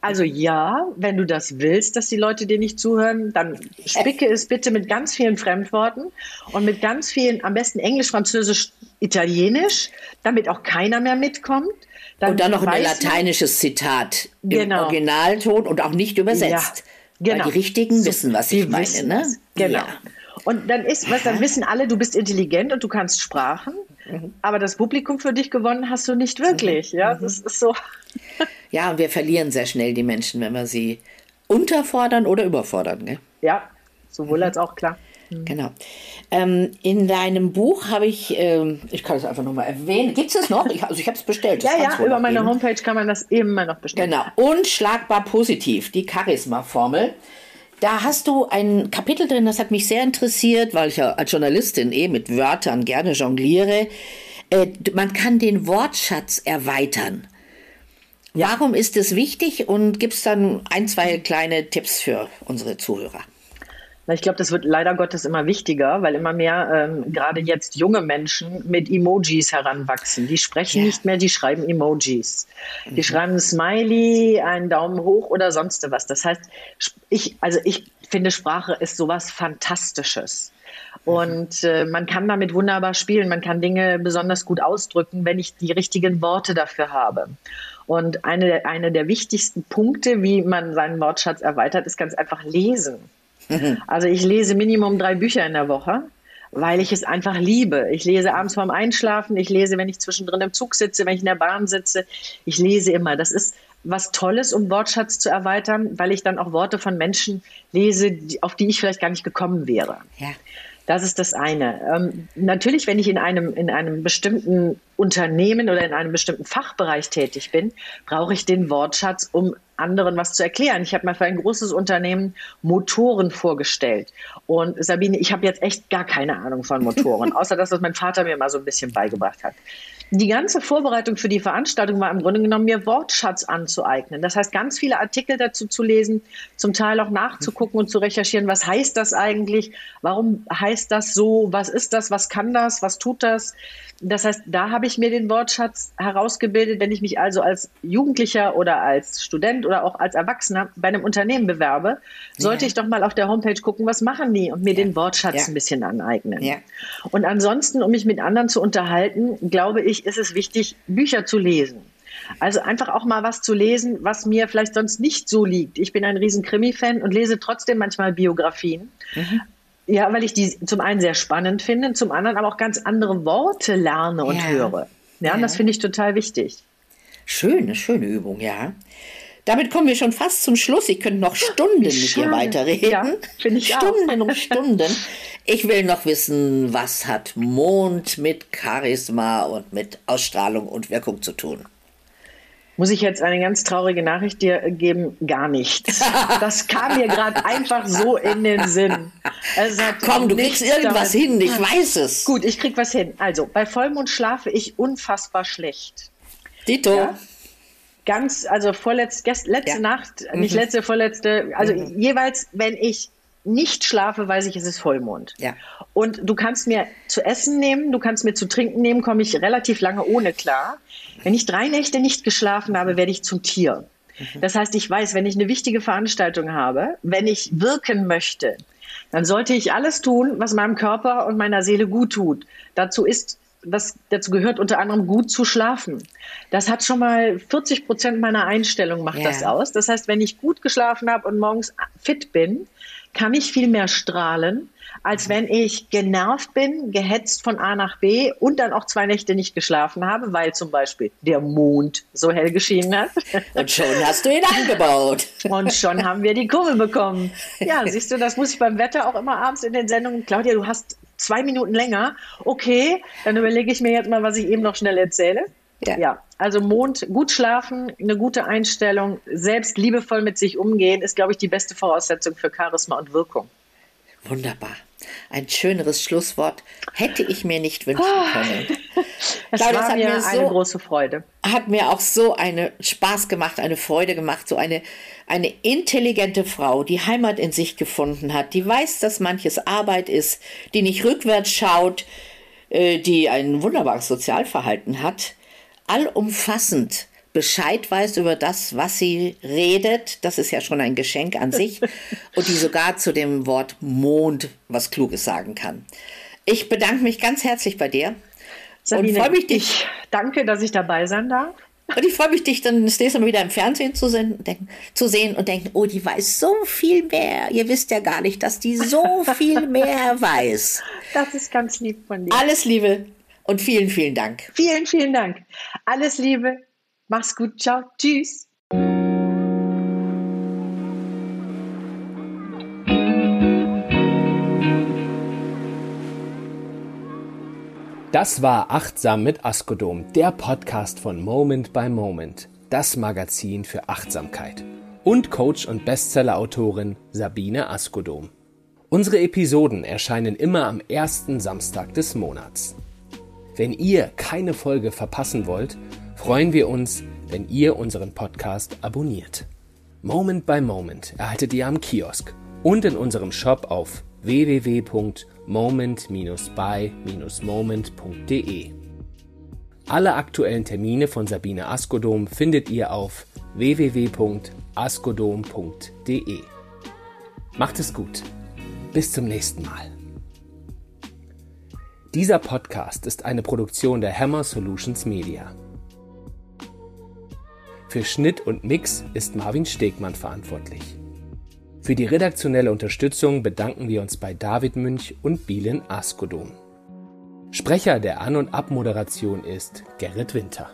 Also ja, wenn du das willst, dass die Leute dir nicht zuhören, dann spicke es bitte mit ganz vielen Fremdworten und mit ganz vielen, am besten Englisch, Französisch, Italienisch, damit auch keiner mehr mitkommt. Dann und dann noch ein lateinisches Zitat im genau. Originalton und auch nicht übersetzt. Ja, genau. Weil die Richtigen so, wissen, was ich meine. Ne? Genau. Ja. Und dann ist, was dann wissen alle, du bist intelligent und du kannst Sprachen, mhm. aber das Publikum für dich gewonnen hast du nicht wirklich. Mhm. Ja, das ist so. (laughs) Ja, und wir verlieren sehr schnell die Menschen, wenn wir sie unterfordern oder überfordern. Gell? Ja, sowohl mhm. als auch klar. Mhm. Genau. Ähm, in deinem Buch habe ich, ähm, ich kann es einfach nochmal erwähnen, gibt es noch? Ich, also ich habe es bestellt. ja, ja, über meine Homepage kann man das immer noch bestellen. Genau. Unschlagbar positiv, die Charisma-Formel. Da hast du ein Kapitel drin, das hat mich sehr interessiert, weil ich ja als Journalistin eh mit Wörtern gerne jongliere. Äh, man kann den Wortschatz erweitern. Warum ist es wichtig und gibt es dann ein, zwei kleine Tipps für unsere Zuhörer? Ich glaube, das wird leider Gottes immer wichtiger, weil immer mehr ähm, gerade jetzt junge Menschen mit Emojis heranwachsen. Die sprechen ja. nicht mehr, die schreiben Emojis. Mhm. Die schreiben ein Smiley, einen Daumen hoch oder sonst was. Das heißt, ich, also ich finde, Sprache ist sowas Fantastisches. Und äh, man kann damit wunderbar spielen. Man kann Dinge besonders gut ausdrücken, wenn ich die richtigen Worte dafür habe. Und eine, eine der wichtigsten Punkte, wie man seinen Wortschatz erweitert, ist ganz einfach lesen. (laughs) Also ich lese Minimum drei Bücher in der Woche, weil ich es einfach liebe. Ich lese abends vorm Einschlafen, ich lese, wenn ich zwischendrin im Zug sitze, wenn ich in der Bahn sitze. Ich lese immer. Das ist was Tolles, um Wortschatz zu erweitern, weil ich dann auch Worte von Menschen lese, auf die ich vielleicht gar nicht gekommen wäre. Ja. Das ist das eine. Ähm, natürlich, wenn ich in einem, in einem bestimmten Unternehmen oder in einem bestimmten Fachbereich tätig bin, brauche ich den Wortschatz, um anderen was zu erklären. Ich habe mal für ein großes Unternehmen Motoren vorgestellt. Und Sabine, ich habe jetzt echt gar keine Ahnung von Motoren, (laughs) außer dass das mein Vater mir mal so ein bisschen beigebracht hat. Die ganze Vorbereitung für die Veranstaltung war im Grunde genommen, mir Wortschatz anzueignen. Das heißt, ganz viele Artikel dazu zu lesen, zum Teil auch nachzugucken und zu recherchieren, was heißt das eigentlich, warum heißt das so, was ist das, was kann das, was tut das. Das heißt, da habe ich mir den Wortschatz herausgebildet. Wenn ich mich also als Jugendlicher oder als Student oder auch als Erwachsener bei einem Unternehmen bewerbe, sollte ja. ich doch mal auf der Homepage gucken, was machen die und mir ja. den Wortschatz ja. ein bisschen aneignen. Und ansonsten, um mich mit anderen zu unterhalten, glaube ich, ist es wichtig, Bücher zu lesen. Also einfach auch mal was zu lesen, was mir vielleicht sonst nicht so liegt. Ich bin ein riesen Krimi-Fan und lese trotzdem manchmal Biografien. Mhm. Ja, weil ich die zum einen sehr spannend finde, zum anderen aber auch ganz andere Worte lerne und ja. höre. Ja, ja. und das finde ich total wichtig. Schöne, schöne Übung, ja. Damit kommen wir schon fast zum Schluss. Ich könnte noch Stunden mit dir weiterreden. Ja, finde ich Stunden um Stunden. Ich will noch wissen, was hat Mond mit Charisma und mit Ausstrahlung und Wirkung zu tun? Muss ich jetzt eine ganz traurige Nachricht dir geben? Gar nichts. Das kam mir gerade einfach so in den Sinn. Komm, du kriegst irgendwas damit. hin, ich weiß es. Gut, ich krieg was hin. Also, bei Vollmond schlafe ich unfassbar schlecht. Dito. Ja? Ganz, also vorletz, letzte ja. Nacht, nicht mhm. letzte, vorletzte, also mhm. jeweils, wenn ich nicht schlafe, weiß ich, es ist Vollmond. Ja. Und du kannst mir zu essen nehmen, du kannst mir zu trinken nehmen, komme ich relativ lange ohne klar. Wenn ich drei Nächte nicht geschlafen habe, werde ich zum Tier. Mhm. Das heißt, ich weiß, wenn ich eine wichtige Veranstaltung habe, wenn ich wirken möchte, dann sollte ich alles tun, was meinem Körper und meiner Seele gut tut. Dazu ist das, dazu gehört unter anderem gut zu schlafen. Das hat schon mal 40 Prozent meiner Einstellung macht yeah. das aus. Das heißt, wenn ich gut geschlafen habe und morgens fit bin, kann ich viel mehr strahlen, als wenn ich genervt bin, gehetzt von A nach B und dann auch zwei Nächte nicht geschlafen habe, weil zum Beispiel der Mond so hell geschienen hat. (laughs) Und schon hast du ihn angebaut. Und schon haben wir die Kurve bekommen. Ja, (laughs) siehst du, das muss ich beim Wetter auch immer abends in den Sendungen. Claudia, du hast zwei Minuten länger. Okay, dann überlege ich mir jetzt mal, was ich eben noch schnell erzähle. Ja. ja. also Mond, gut schlafen, eine gute Einstellung, selbst liebevoll mit sich umgehen, ist, glaube ich, die beste Voraussetzung für Charisma und Wirkung. Wunderbar. Ein schöneres Schlusswort hätte ich mir nicht wünschen ah. können. (laughs) Es Claudia, war mir, mir so, eine große Freude. Hat mir auch so eine Spaß gemacht, eine Freude gemacht, so eine, eine intelligente Frau, die Heimat in sich gefunden hat, die weiß, dass manches Arbeit ist, die nicht rückwärts schaut, äh, die ein wunderbares Sozialverhalten hat, allumfassend Bescheid weiß über das, was sie redet. Das ist ja schon ein Geschenk an sich. (laughs) Und die sogar zu dem Wort Mond was Kluges sagen kann. Ich bedanke mich ganz herzlich bei dir. Sabine, und freue mich, dich. Ich danke, dass ich dabei sein darf. Und ich freue mich, dich dann das nächste Mal wieder im Fernsehen zu sehen, denken, zu sehen und denken, oh, die weiß so viel mehr. Ihr wisst ja gar nicht, dass die so (laughs) viel mehr weiß. Das ist ganz lieb von dir. Alles Liebe und vielen, vielen Dank. Vielen, vielen Dank. Alles Liebe. Mach's gut. Ciao. Tschüss. Das war Achtsam mit Askodom, der Podcast von Moment by Moment, das Magazin für Achtsamkeit. Und Coach und Bestseller-Autorin Sabine Askodom. Unsere Episoden erscheinen immer am ersten Samstag des Monats. Wenn ihr keine Folge verpassen wollt, freuen wir uns, wenn ihr unseren Podcast abonniert. Moment by Moment erhaltet ihr am Kiosk und in unserem Shop auf www.moment-by-moment.de. Alle aktuellen Termine von Sabine Askodom findet ihr auf www.askodom.de. Macht es gut. Bis zum nächsten Mal. Dieser Podcast ist eine Produktion der Hammer Solutions Media. Für Schnitt und Mix ist Marvin Stegmann verantwortlich. Für die redaktionelle Unterstützung bedanken wir uns bei David Münch und Bielen Askodom. Sprecher der An- und Abmoderation ist Gerrit Winter.